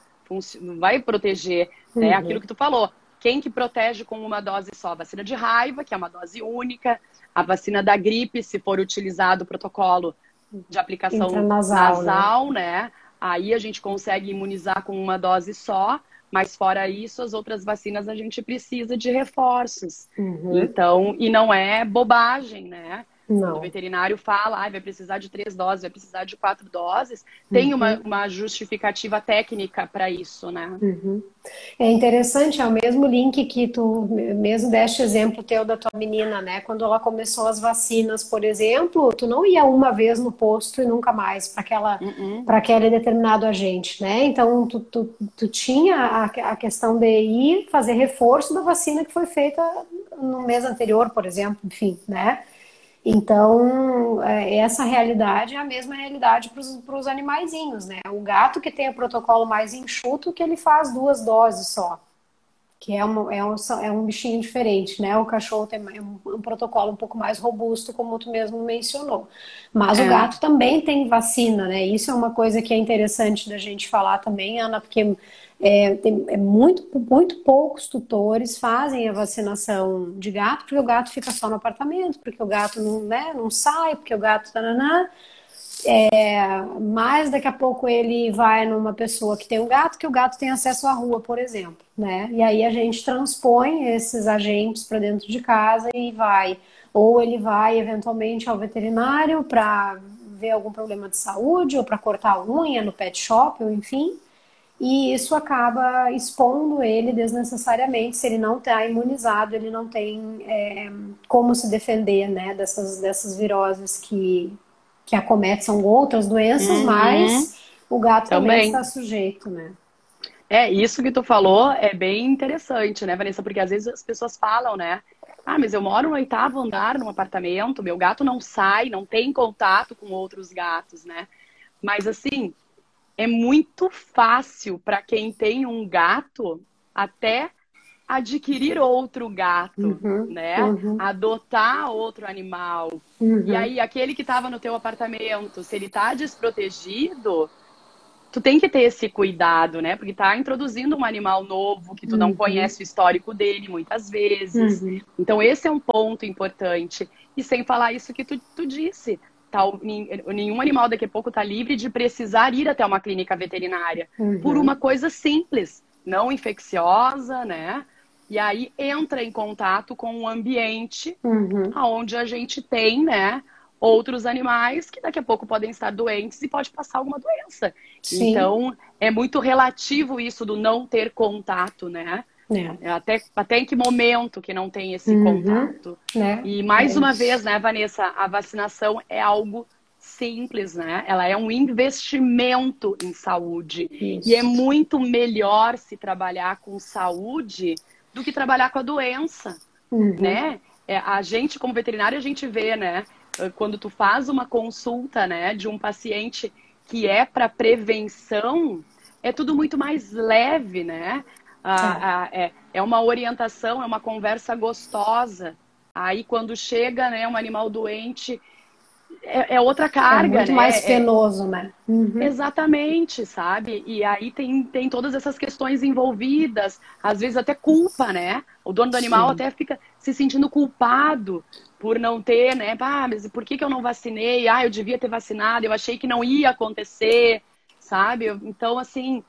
não vai proteger, né, uhum. aquilo que tu falou. Quem que protege com uma dose só? vacina de raiva, que é uma dose única, a vacina da gripe, se for utilizado o protocolo de aplicação nasal, nasal né? né? Aí a gente consegue imunizar com uma dose só, mas fora isso, as outras vacinas a gente precisa de reforços. Uhum. Então, e não é bobagem, né? Não. O veterinário fala, ah, vai precisar de três doses, vai precisar de quatro doses. Tem uhum. uma, uma justificativa técnica para isso, né? Uhum. É interessante, é o mesmo link que tu mesmo deste exemplo teu da tua menina, né? Quando ela começou as vacinas, por exemplo, tu não ia uma vez no posto e nunca mais para aquela uhum. para aquele determinado agente, né? Então tu, tu, tu tinha a, a questão de ir fazer reforço da vacina que foi feita no mês anterior, por exemplo, enfim, né? Então, é, essa realidade é a mesma realidade para os animaizinhos, né? O gato que tem o protocolo mais enxuto, que ele faz duas doses só, que é um, é um, é um bichinho diferente, né? O cachorro tem um, um protocolo um pouco mais robusto, como tu mesmo mencionou. Mas é. o gato também tem vacina, né? Isso é uma coisa que é interessante da gente falar também, Ana, porque É, tem, é muito, muito poucos tutores fazem a vacinação de gato, porque o gato fica só no apartamento, porque o gato não, né, não sai, porque o gato. Tananá. É, mas daqui a pouco ele vai numa pessoa que tem um gato, que o gato tem acesso à rua, por exemplo, né? E aí a gente transpõe esses agentes para dentro de casa e vai. Ou ele vai eventualmente ao veterinário para ver algum problema de saúde, ou para cortar a unha no pet shop, ou enfim. E isso acaba expondo ele desnecessariamente. Se ele não está imunizado, ele não tem é, como se defender né, dessas, dessas viroses que, que acometem. São outras doenças, uhum. mas o gato também. também está sujeito, né? É, isso que tu falou é bem interessante, né, Vanessa? Porque às vezes as pessoas falam, né? Ah, mas eu moro no oitavo andar num apartamento, meu gato não sai, não tem contato com outros gatos, né? Mas assim, é muito fácil para quem tem um gato até adquirir outro gato, uhum, né? Uhum. Adotar outro animal. Uhum. E aí, aquele que estava no teu apartamento, se ele está desprotegido, tu tem que ter esse cuidado, né? Porque tá introduzindo um animal novo que tu não uhum. conhece o histórico dele muitas vezes. Uhum. Então, esse é um ponto importante. E sem falar isso que tu, tu disse. Tá, nenhum animal daqui a pouco está livre de precisar ir até uma clínica veterinária uhum. por uma coisa simples, não infecciosa, né? E aí entra em contato com o ambiente uhum. onde a gente tem, né, outros animais que daqui a pouco podem estar doentes e pode passar alguma doença. Sim. Então, é muito relativo isso do não ter contato, né? É. é. Até, até em que momento que não tem esse uhum. contato. É. E mais é uma vez, né, Vanessa, a vacinação é algo simples, né? Ela é um investimento em saúde. Isso. E é muito melhor se trabalhar com saúde do que trabalhar com a doença, uhum. né? É, a gente, como veterinário, a gente vê, né? Quando tu faz uma consulta, né, de um paciente que é para prevenção, é tudo muito mais leve, né? Ah, é. é uma orientação, é uma conversa gostosa. Aí quando chega, né, um animal doente, é, é outra carga, é muito né? mais é penoso, né? Uhum. Exatamente, sabe? E aí tem, tem todas essas questões envolvidas, às vezes até culpa, né? O dono do animal Sim. até fica se sentindo culpado por não ter, né? Ah, mas por que, que eu não vacinei? Ah, eu devia ter vacinado, eu achei que não ia acontecer, sabe? Então, assim,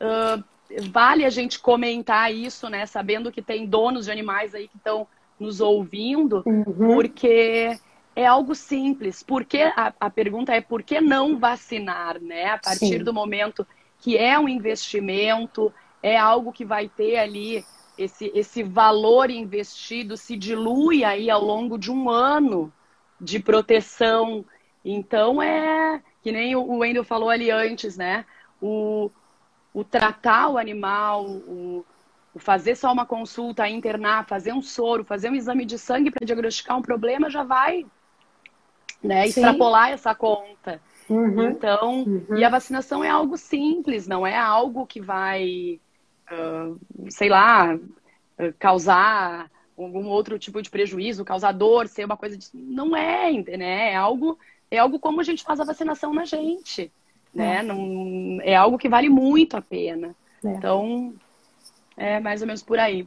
uh, vale a gente comentar isso, né? Sabendo que tem donos de animais aí que estão nos ouvindo, uhum. porque é algo simples. Porque a, a, pergunta é por que não vacinar, né? A partir Sim. do momento que é um investimento, é algo que vai ter ali esse, esse valor investido se dilui aí ao longo de um ano de proteção. Então é que nem o Wendel falou ali antes, né? O, o tratar o animal, o, o fazer só uma consulta, internar, fazer um soro, fazer um exame de sangue para diagnosticar um problema já vai né? Extrapolar essa conta. Uhum. Então, uhum. e a vacinação é algo simples, não é algo que vai, uh, sei lá, causar algum outro tipo de prejuízo, causar dor, ser uma coisa de... não é, né? É algo é algo como a gente faz a vacinação na gente, né? É, não, é algo que vale muito a pena. É. Então, é mais ou menos por aí.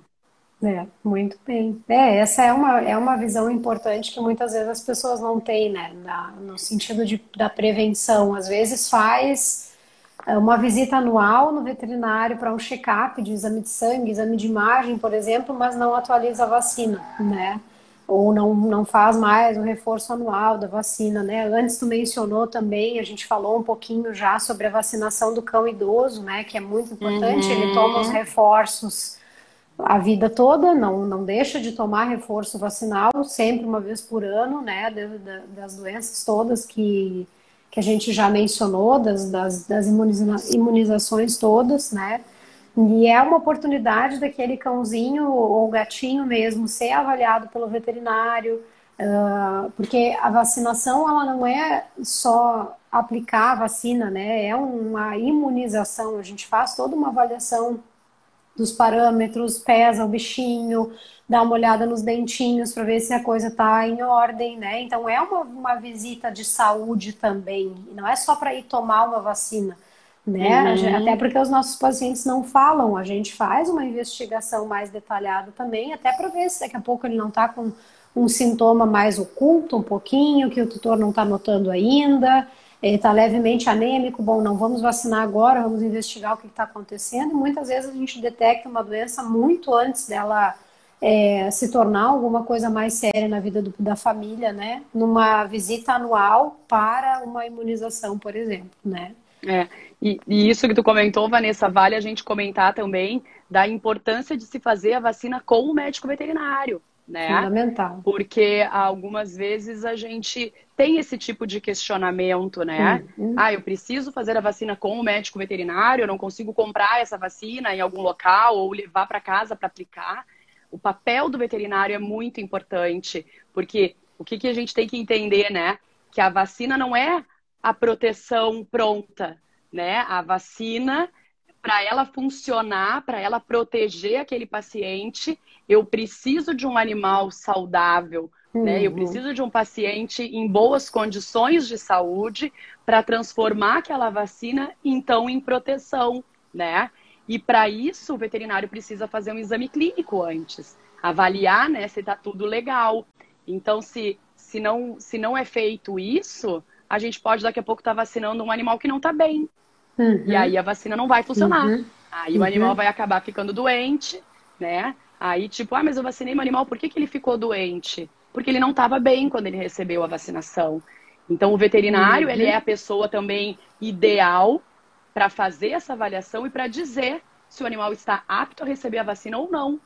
É, muito bem. É, essa é uma, é uma visão importante que muitas vezes as pessoas não têm, né? Na, no sentido de, da prevenção. Às vezes faz é, uma visita anual no veterinário para um check-up de exame de sangue, exame de imagem, por exemplo, mas não atualiza a vacina, né? Ou não, não faz mais o reforço anual da vacina, né? Antes tu mencionou também, a gente falou um pouquinho já sobre a vacinação do cão idoso, né? Que é muito importante, uhum. ele toma os reforços a vida toda, não, não deixa de tomar reforço vacinal, sempre uma vez por ano, né, das doenças todas que, que a gente já mencionou, das, das, das imunizações todas, né, e é uma oportunidade daquele cãozinho ou gatinho mesmo ser avaliado pelo veterinário, uh, porque a vacinação, ela não é só aplicar a vacina, né, é uma imunização, a gente faz toda uma avaliação dos parâmetros, pesa o bichinho, dá uma olhada nos dentinhos para ver se a coisa está em ordem, né? Então é uma, uma visita de saúde também, não é só para ir tomar uma vacina. Né? Uhum. Até porque os nossos pacientes não falam, a gente faz uma investigação mais detalhada também, até para ver se daqui a pouco ele não está com um sintoma mais oculto um pouquinho, que o tutor não está notando ainda, ele está levemente anêmico, bom, não vamos vacinar agora, vamos investigar o que está acontecendo. E muitas vezes a gente detecta uma doença muito antes dela é, se tornar alguma coisa mais séria na vida do, da família, né? Numa visita anual para uma imunização, por exemplo, né? É, e, e, isso que tu comentou, Vanessa, vale a gente comentar também da importância de se fazer a vacina com o médico veterinário, né? Fundamental. Porque algumas vezes a gente tem esse tipo de questionamento, né? Ah, eu preciso fazer a vacina com o médico veterinário, eu não consigo comprar essa vacina em algum local ou levar para casa para aplicar o papel do veterinário é muito importante, porque o que, que a gente tem que entender, né? Que a vacina não é a proteção pronta, né? A vacina, para ela funcionar, para ela proteger aquele paciente, eu preciso de um animal saudável, uhum. né? Eu uhum. preciso de um paciente em boas condições de saúde para transformar aquela vacina, então, em proteção, né? E para isso, o veterinário precisa fazer um exame clínico antes, avaliar né, se está tudo legal. Então, se, se, não, se não é feito isso, a gente pode daqui a pouco estar tá vacinando um animal que não está bem. Uhum. E aí a vacina não vai funcionar. Uhum. Aí uhum. o animal vai acabar ficando doente, né? Aí, tipo, ah, mas eu vacinei meu animal, por que, que ele ficou doente? Porque ele não estava bem quando ele recebeu a vacinação. Então, o veterinário, ele uhum. é a pessoa também ideal para fazer essa avaliação e para dizer se o animal está apto a receber a vacina ou não.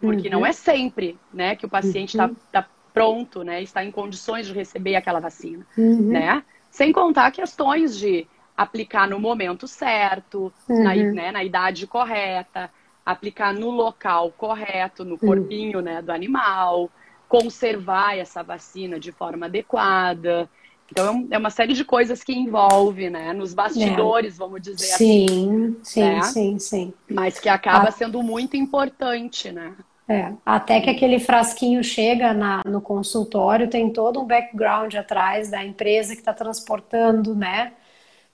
Porque uhum. não é sempre né, que o paciente está uhum. tá pronto, né, está em condições de receber aquela vacina. Uhum. Né? Sem contar questões de aplicar no momento certo, na, uhum. né, na idade correta, aplicar no local correto, no corpinho né, do animal, conservar essa vacina de forma adequada. Então é, é uma série de coisas que envolve, né? Nos bastidores, é. vamos dizer sim, assim. Sim, né? sim, sim. Mas que acaba ah. sendo muito importante, né? É, até que aquele frasquinho chega na, no consultório, tem todo um background atrás da empresa que está transportando, né?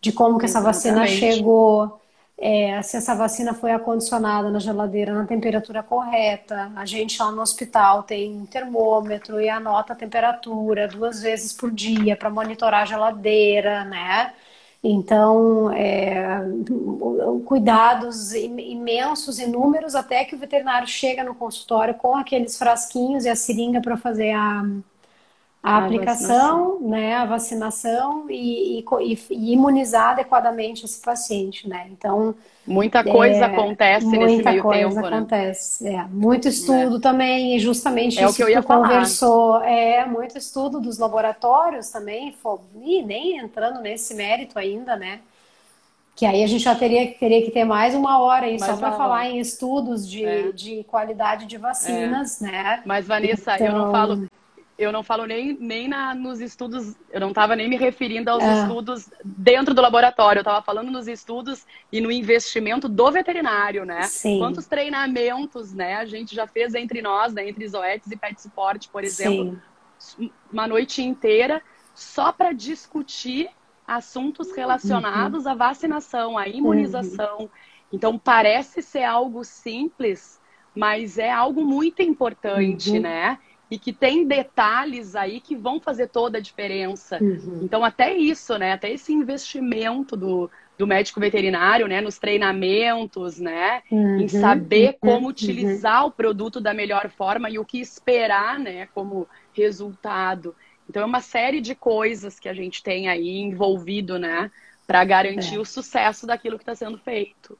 De como que essa vacina chegou, é, se essa vacina foi acondicionada na geladeira na temperatura correta. A gente lá no hospital tem um termômetro e anota a temperatura duas vezes por dia para monitorar a geladeira, né? Então, é, cuidados imensos, inúmeros, até que o veterinário chega no consultório com aqueles frasquinhos e a seringa para fazer a, a, a aplicação, vacinação. né, a vacinação e, e, e, imunizar adequadamente esse paciente, né? Então muita coisa é, acontece nesse meio tempo, Muita coisa né? acontece, é. Muito estudo é. também, e justamente é isso o que, eu ia que conversou, é muito estudo dos laboratórios também, e nem entrando nesse mérito ainda, né? Que aí a gente já teria, teria que ter mais uma hora aí mais só para falar em estudos de, é. de qualidade de vacinas, é. né? Mas, Vanessa, então... eu não então falo eu não falo nem, nem na, nos estudos, eu não estava nem me referindo aos é. estudos dentro do laboratório, eu estava falando nos estudos e no investimento do veterinário, né? Sim. Quantos treinamentos, né, a gente já fez entre nós, né, entre Zoetis e Pet Support, por exemplo, Sim. uma noite inteira só para discutir assuntos relacionados uhum. à vacinação, à imunização. Uhum. Então parece ser algo simples, mas é algo muito importante, uhum. né? E que tem detalhes aí que vão fazer toda a diferença. Uhum. Então, até isso, né? Até esse investimento do, do médico veterinário, né? Nos treinamentos, né? Uhum. Em saber uhum. como utilizar o produto da melhor forma e o que esperar, né? Como resultado. Então, é uma série de coisas que a gente tem aí envolvido, né? Para garantir é. o sucesso daquilo que está sendo feito.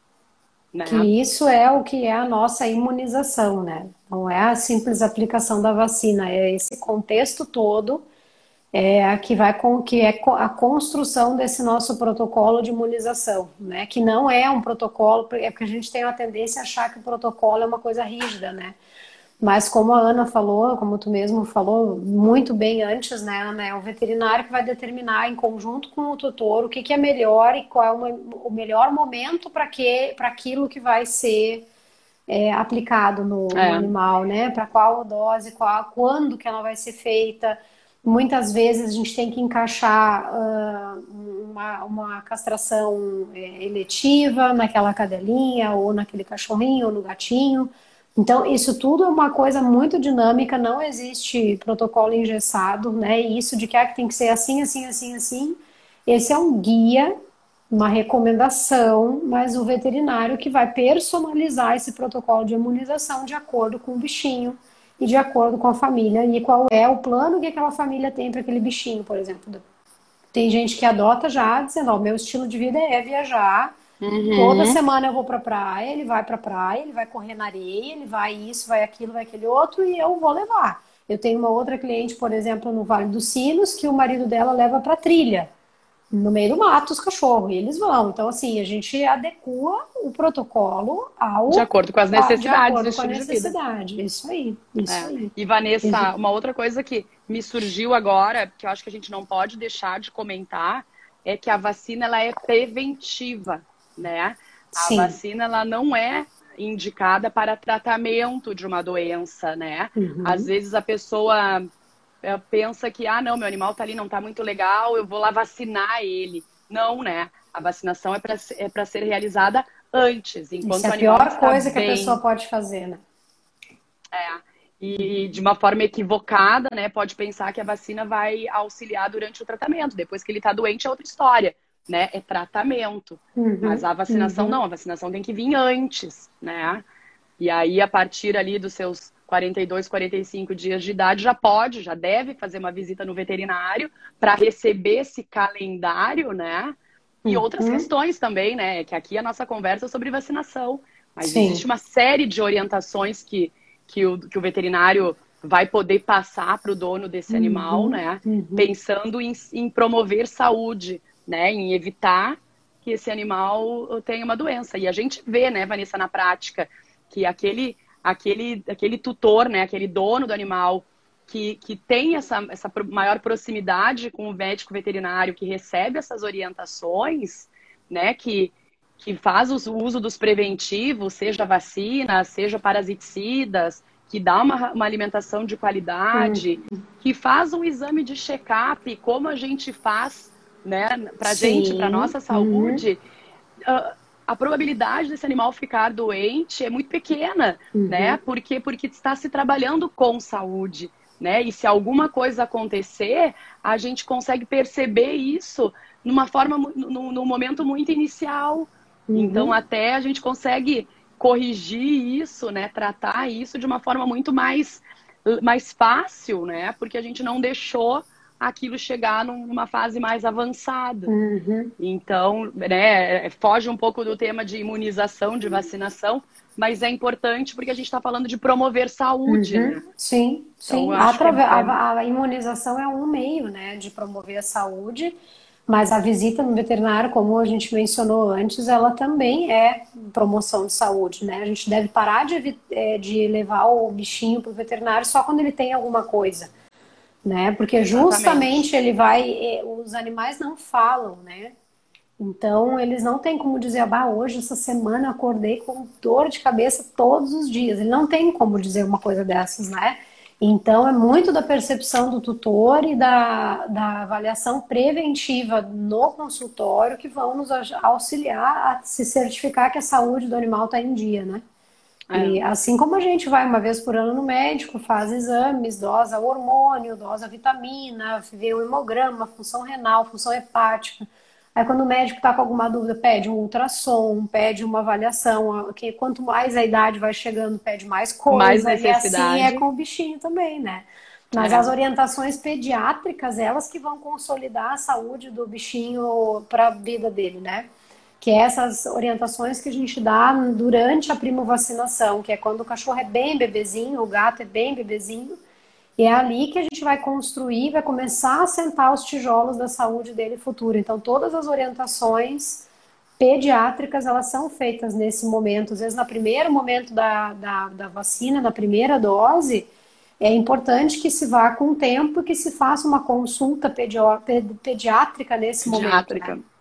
Né? Que isso é o que é a nossa imunização, né? Não é a simples aplicação da vacina, é esse contexto todo é, que vai com que é a construção desse nosso protocolo de imunização, né? Que não é um protocolo, é porque a gente tem a tendência a achar que o protocolo é uma coisa rígida, né? Mas como a Ana falou, como tu mesmo falou muito bem antes, né, Ana, é o veterinário que vai determinar em conjunto com o tutor o que, que é melhor e qual é o, melhor momento para que, para aquilo que vai ser é, aplicado no, é. no, animal, né? Para qual dose, qual, quando que ela vai ser feita. Muitas vezes a gente tem que encaixar uh, uma, uma, castração é, eletiva naquela cadelinha, ou naquele cachorrinho, ou no gatinho. Então, isso tudo é uma coisa muito dinâmica, não existe protocolo engessado, né? Isso de que, ah, que tem que ser assim, assim, assim, assim. Esse é um guia, uma recomendação, mas o veterinário que vai personalizar esse protocolo de imunização de acordo com o bichinho e de acordo com a família e qual é o plano que aquela família tem para aquele bichinho, por exemplo. Tem gente que adota já dizendo, ó, meu estilo de vida é viajar, uhum. toda semana eu vou para praia, ele vai para praia, ele vai correr na areia, ele vai isso, vai aquilo, vai aquele outro e eu vou levar. Eu tenho uma outra cliente, por exemplo, no Vale dos Sinos, que o marido dela leva para trilha no meio do mato os cachorros, e eles vão. Então, assim, a gente adequa o protocolo ao. De acordo com as necessidades de acordo do com a necessidade. Isso aí. Isso é. aí. E, Vanessa, uma outra coisa que me surgiu agora, que eu acho que a gente não pode deixar de comentar, é que a vacina ela é preventiva, né? A Sim. vacina ela não é indicada para tratamento de uma doença, né? Uhum. Às vezes a pessoa é, pensa que, ah, não, meu animal tá ali, não tá muito legal, eu vou lá vacinar ele. Não, né? A vacinação é para é ser realizada antes, enquanto Isso é a pior coisa que a pessoa pode fazer, né? É. E de uma forma equivocada, né? Pode pensar que a vacina vai auxiliar durante o tratamento. Depois que ele tá doente é outra história, né? É tratamento. Uhum, Mas a vacinação uhum. não, a vacinação tem que vir antes, né? E aí, a partir ali dos seus 42, 45 dias de idade, já pode, já deve fazer uma visita no veterinário para receber esse calendário, né? E uhum. outras questões também, né? Que aqui a nossa conversa é sobre vacinação. Mas Sim. existe uma série de orientações que, que, o, que o veterinário vai poder passar para o dono desse uhum. animal, né? Uhum. Pensando em, em promover saúde, né? Em evitar que esse animal tenha uma doença. E a gente vê, né, Vanessa, na prática, que aquele aquele, aquele tutor, né, aquele dono do animal que, que tem essa, essa maior proximidade com o médico veterinário, que recebe essas orientações, né, que, que faz o uso dos preventivos, seja vacina, seja parasiticidas, que dá uma, uma alimentação de qualidade, uhum. que faz um exame de check-up, como a gente faz, né, pra Sim. gente, pra nossa saúde. Uhum. Uh, a probabilidade desse animal ficar doente é muito pequena, uhum. né? Porque porque está se trabalhando com saúde, né? E se alguma coisa acontecer, a gente consegue perceber isso numa forma no, no momento muito inicial. Uhum. Então até a gente consegue corrigir isso, né? Tratar isso de uma forma muito mais mais fácil, né? Porque a gente não deixou aquilo chegar numa fase mais avançada. Uhum. Então, né, foge um pouco do tema de imunização, de vacinação, mas é importante porque a gente está falando de promover saúde. Uhum. Né? Sim, então, sim. Atrave... É... A, a, imunização é um meio né, de promover a saúde, mas a visita no veterinário, como a gente mencionou antes, ela também é promoção de saúde. Né? A gente deve parar de, é, de levar o bichinho para o veterinário só quando ele tem alguma coisa né? Porque justamente Exatamente. ele vai, eh, os animais não falam, né? Então eles não têm como dizer, ah, hoje essa semana acordei com dor de cabeça todos os dias. Ele não tem como dizer uma coisa dessas, né? Então é muito da percepção do tutor e da, da avaliação preventiva no consultório que vão nos auxiliar a se certificar que a saúde do animal está em dia, né? É. E assim como a gente vai uma vez por ano no médico, faz exames, dosa hormônio, dosa vitamina, vê o hemograma, função renal, função hepática. Aí quando o médico está com alguma dúvida, pede um ultrassom, pede uma avaliação, que quanto mais a idade vai chegando, pede mais coisa. Mais necessidade. E assim é com o bichinho também, né? Mas é. as orientações pediátricas, elas que vão consolidar a saúde do bichinho para a vida dele, né? Que é essas orientações que a gente dá durante a primovacinação, que é quando o cachorro é bem bebezinho, o gato é bem bebezinho, e é ali que a gente vai construir, vai começar a sentar os tijolos da saúde dele futuro. Então, todas as orientações pediátricas, elas são feitas nesse momento, às vezes no primeiro momento da, da, da vacina, na primeira dose, é importante que se vá com tempo, que se faça uma consulta pediátrica nesse pediátrica. momento. Né?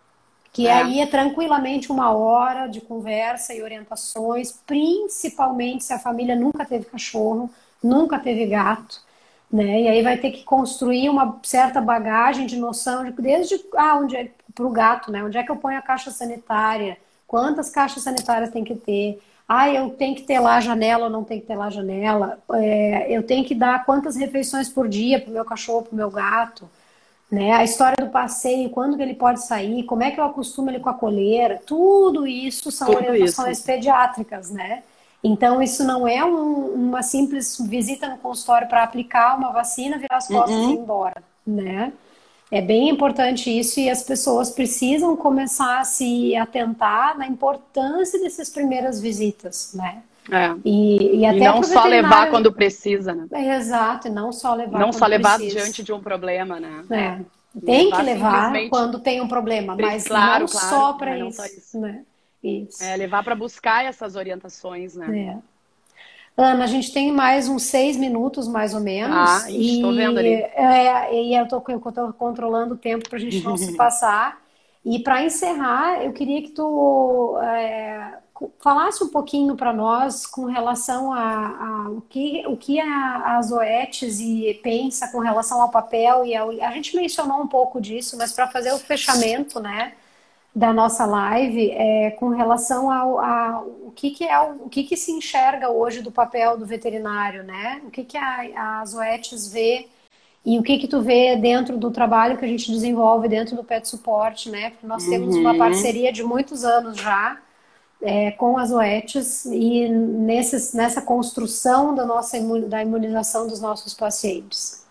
Que é. aí é tranquilamente uma hora de conversa e orientações, principalmente se a família nunca teve cachorro, nunca teve gato. né? E aí vai ter que construir uma certa bagagem de noção de desde ah, onde é para o gato, né? Onde é que eu ponho a caixa sanitária? Quantas caixas sanitárias tem que ter? Ah, eu tenho que ter lá janela ou não tenho que ter lá janela? É, eu tenho que dar quantas refeições por dia para o meu cachorro, para o meu gato? Né? A história do passeio, quando que ele pode sair, como é que eu acostumo ele com a coleira, tudo isso são tudo orientações isso. pediátricas, né? Então, isso não é um, uma simples visita no consultório para aplicar uma vacina, virar as costas uhum. e ir embora, né? É bem importante isso e as pessoas precisam começar a se atentar na importância dessas primeiras visitas, né? É. E, e, até e não só levar quando precisa, né? É, exato, e não só levar Não só levar precisa. diante de um problema, né? É. Tem levar que levar simplesmente... quando tem um problema, mas claro, não claro, só para isso, isso, né? Isso. É, levar para buscar essas orientações, né? É. Ana, a gente tem mais uns seis minutos, mais ou menos. Ah, estou vendo ali. É, e eu estou controlando o tempo para a gente não se passar. E para encerrar, eu queria que tu é, falasse um pouquinho para nós com relação a, a, o que, o que a, a Zoetes e pensa com relação ao papel. e ao, A gente mencionou um pouco disso, mas para fazer o fechamento, né? da nossa live é, com relação ao a, o que, que é o, o que, que se enxerga hoje do papel do veterinário, né? O que, que a, a Zoetes vê e o que que tu vê dentro do trabalho que a gente desenvolve dentro do Pet Support, né? Porque nós temos uma uhum. parceria de muitos anos já é, com as Zoetes e nesses, nessa construção da nossa da imunização dos nossos pacientes.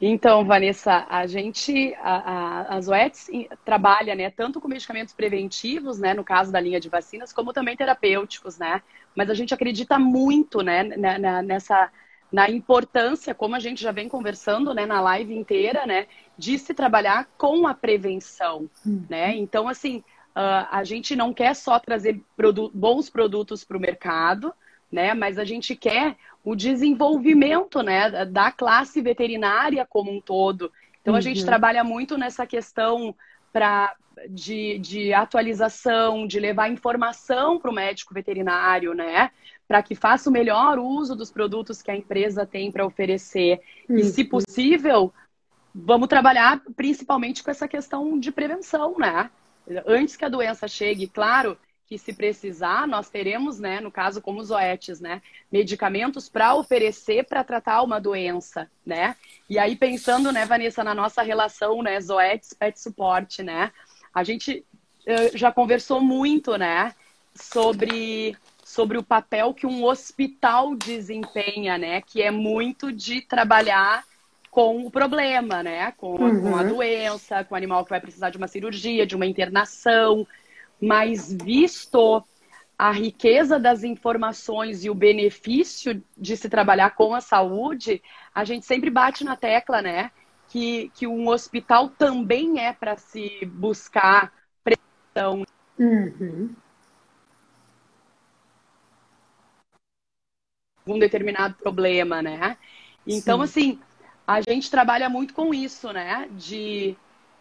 Então, Vanessa, a gente, a, a, a Zoetis trabalha, né, tanto com medicamentos preventivos, né, no caso da linha de vacinas, como também terapêuticos, né? Mas a gente acredita muito, né, na, nessa, na importância, como a gente já vem conversando, né, na live inteira, né, de se trabalhar com a prevenção, uhum. né? Então, assim, uh, a gente não quer só trazer produ bons produtos para o mercado, né, mas a gente quer o desenvolvimento né, da classe veterinária como um todo. Então, uhum. a gente uhum. trabalha muito nessa questão pra, de, de atualização, de levar informação para o médico veterinário, né? Para que faça o melhor uso dos produtos que a empresa tem para oferecer. Uhum. E, se uhum. possível, vamos trabalhar principalmente com essa questão de prevenção, né? Antes que a doença chegue, claro, que se precisar, nós teremos, né, no caso como os OETs, né, medicamentos para oferecer para tratar uma doença, né? E aí pensando, né, Vanessa, na nossa relação, né, Zoetis Pet Support, né? A gente uh, já conversou muito, né, sobre sobre o papel que um hospital desempenha, né, que é muito de trabalhar com o problema, né? Com, uhum. com, a doença, com o animal que vai precisar de uma cirurgia, de uma internação, mas visto a riqueza das informações e o benefício de se trabalhar com a saúde, a gente sempre bate na tecla, né? Que, que um hospital também é para se buscar prevenção. Uhum. Um determinado problema, né? Então, Sim. assim, a gente trabalha muito com isso, né? De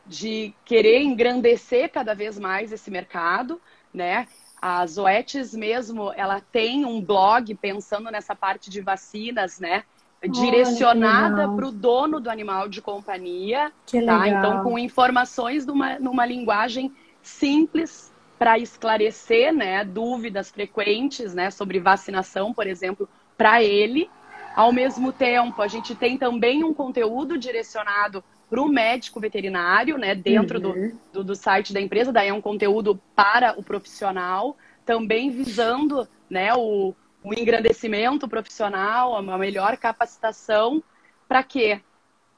de querer engrandecer cada vez mais esse mercado, né? A Zoetis mesmo, ela tem um blog pensando nessa parte de vacinas, né? Direcionada para o dono do animal de companhia, que tá? Legal. Então, com informações numa, numa linguagem simples para esclarecer, né, dúvidas frequentes, né, sobre vacinação, por exemplo, para ele. Ao mesmo tempo, a gente tem também um conteúdo direcionado para o médico veterinário, né, dentro uhum. do, do, do, site da empresa, daí é um conteúdo para o profissional, também visando né, o, o engrandecimento profissional, a melhor capacitação, para quê?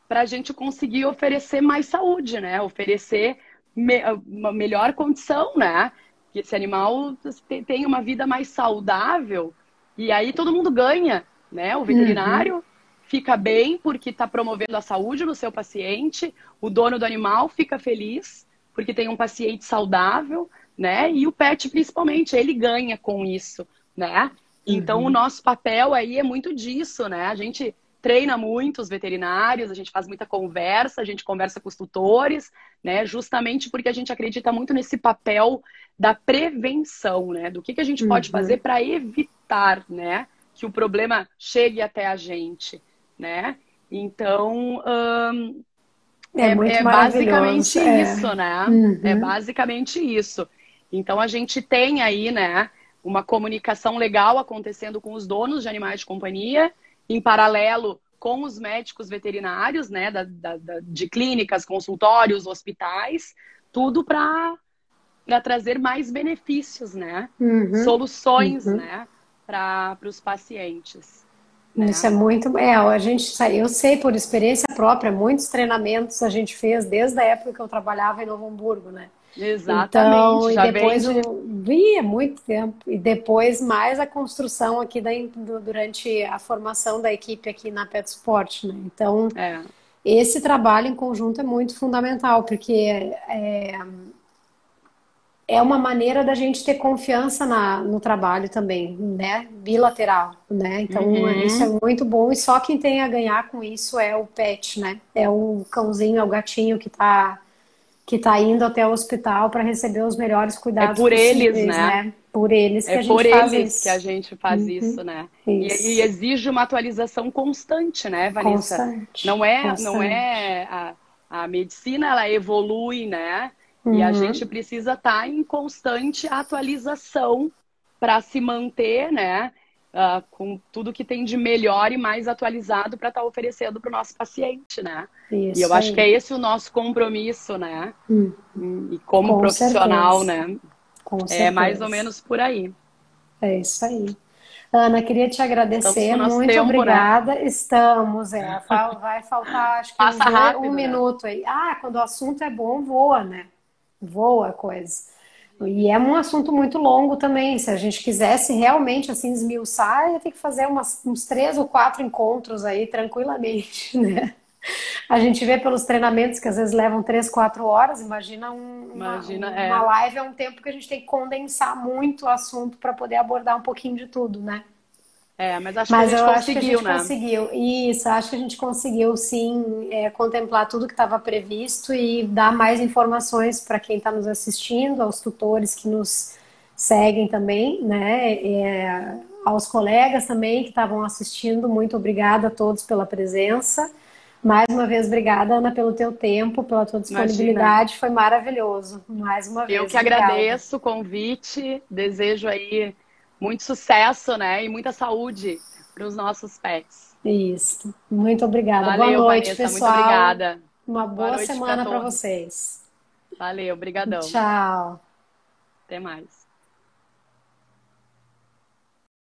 Para a gente conseguir oferecer mais saúde, né? Oferecer me, uma melhor condição, né? Que esse animal tenha uma vida mais saudável e aí todo mundo ganha, né? O veterinário, uhum fica bem porque está promovendo a saúde no seu paciente, o dono do animal fica feliz porque tem um paciente saudável, né? E o pet, principalmente, ele ganha com isso, né? Então, uhum. o nosso papel aí é muito disso, né? A gente treina muito os veterinários, a gente faz muita conversa, a gente conversa com os tutores, né? Justamente porque a gente acredita muito nesse papel da prevenção, né? Do que, que a gente uhum. pode fazer para evitar, né? Que o problema chegue até a gente né? Então, hum, é, é, é basicamente é. isso, né? Uhum. É basicamente isso. Então, a gente tem aí, né, uma comunicação legal acontecendo com os donos de animais de companhia, em paralelo com os médicos veterinários, né, da, da, da, de clínicas, consultórios, hospitais, tudo para trazer mais benefícios, né? Uhum. Soluções, uhum. né, para os pacientes. Né? Isso é muito. É, a gente, eu sei por experiência própria, muitos treinamentos a gente fez desde a época que eu trabalhava em Novo Hamburgo, né? Exatamente. Então, e depois de... vi muito tempo e depois mais a construção aqui da, durante a formação da equipe aqui na Pet Sport, né? Então, é. esse trabalho em conjunto é muito fundamental porque é, é uma maneira da gente ter confiança na, no trabalho também, né? Bilateral, né? Então, uhum. isso é muito bom e só quem tem a ganhar com isso é o pet, né? É o cãozinho, é o gatinho que está que está indo até o hospital para receber os melhores cuidados é por eles, né? né? Por eles que é a gente por faz eles isso. que a gente faz uhum. isso, né? Isso. E, e, exige uma atualização constante, né, Vanessa? Constante. Não é, constante. não é a, a medicina ela evolui, né? Uhum. E a uhum. gente precisa estar tá em constante atualização para se manter, né? uh, com tudo que tem de melhor e mais atualizado para estar tá oferecendo para o nosso paciente, né? Isso e eu aí. acho que é esse o nosso compromisso, né? Hum. E como com profissional, certeza. né? Com é certeza. mais ou menos por aí. É isso aí. Ana, queria te agradecer, muito tempo, né? obrigada. Né? Estamos, é, vai faltar acho que um, rápido, um né? minuto aí. Ah, quando o assunto é bom, voa, né? Voa a coisa. E é um assunto muito longo também. Se a gente quisesse realmente assim esmiuçar, ia ter que fazer umas, uns três ou quatro encontros aí tranquilamente, né? A gente vê pelos treinamentos que às vezes levam três, quatro horas. Imagina, um, imagina uma, é. uma live é um tempo que a gente tem que condensar muito o assunto para poder abordar um pouquinho de tudo, né? É, mas acho mas que a gente conseguiu, né? conseguiu. Isso, acho que a gente conseguiu sim é, contemplar tudo que estava previsto e dar mais informações para quem está nos assistindo, aos tutores que nos seguem também, né? É, aos colegas também que estavam assistindo, muito obrigada a todos pela presença. Mais uma vez, obrigada, Ana, pelo teu tempo, pela tua disponibilidade. Imagina. Foi maravilhoso. Mais uma vez. Eu que obrigada. agradeço o convite. Desejo aí muito sucesso, né? E muita saúde para os nossos pets. Isso. Muito obrigada. Valeu, boa noite, Vanessa, pessoal. Muito obrigada. Uma boa, boa semana para vocês. Valeu, brigadão. Tchau. Até mais.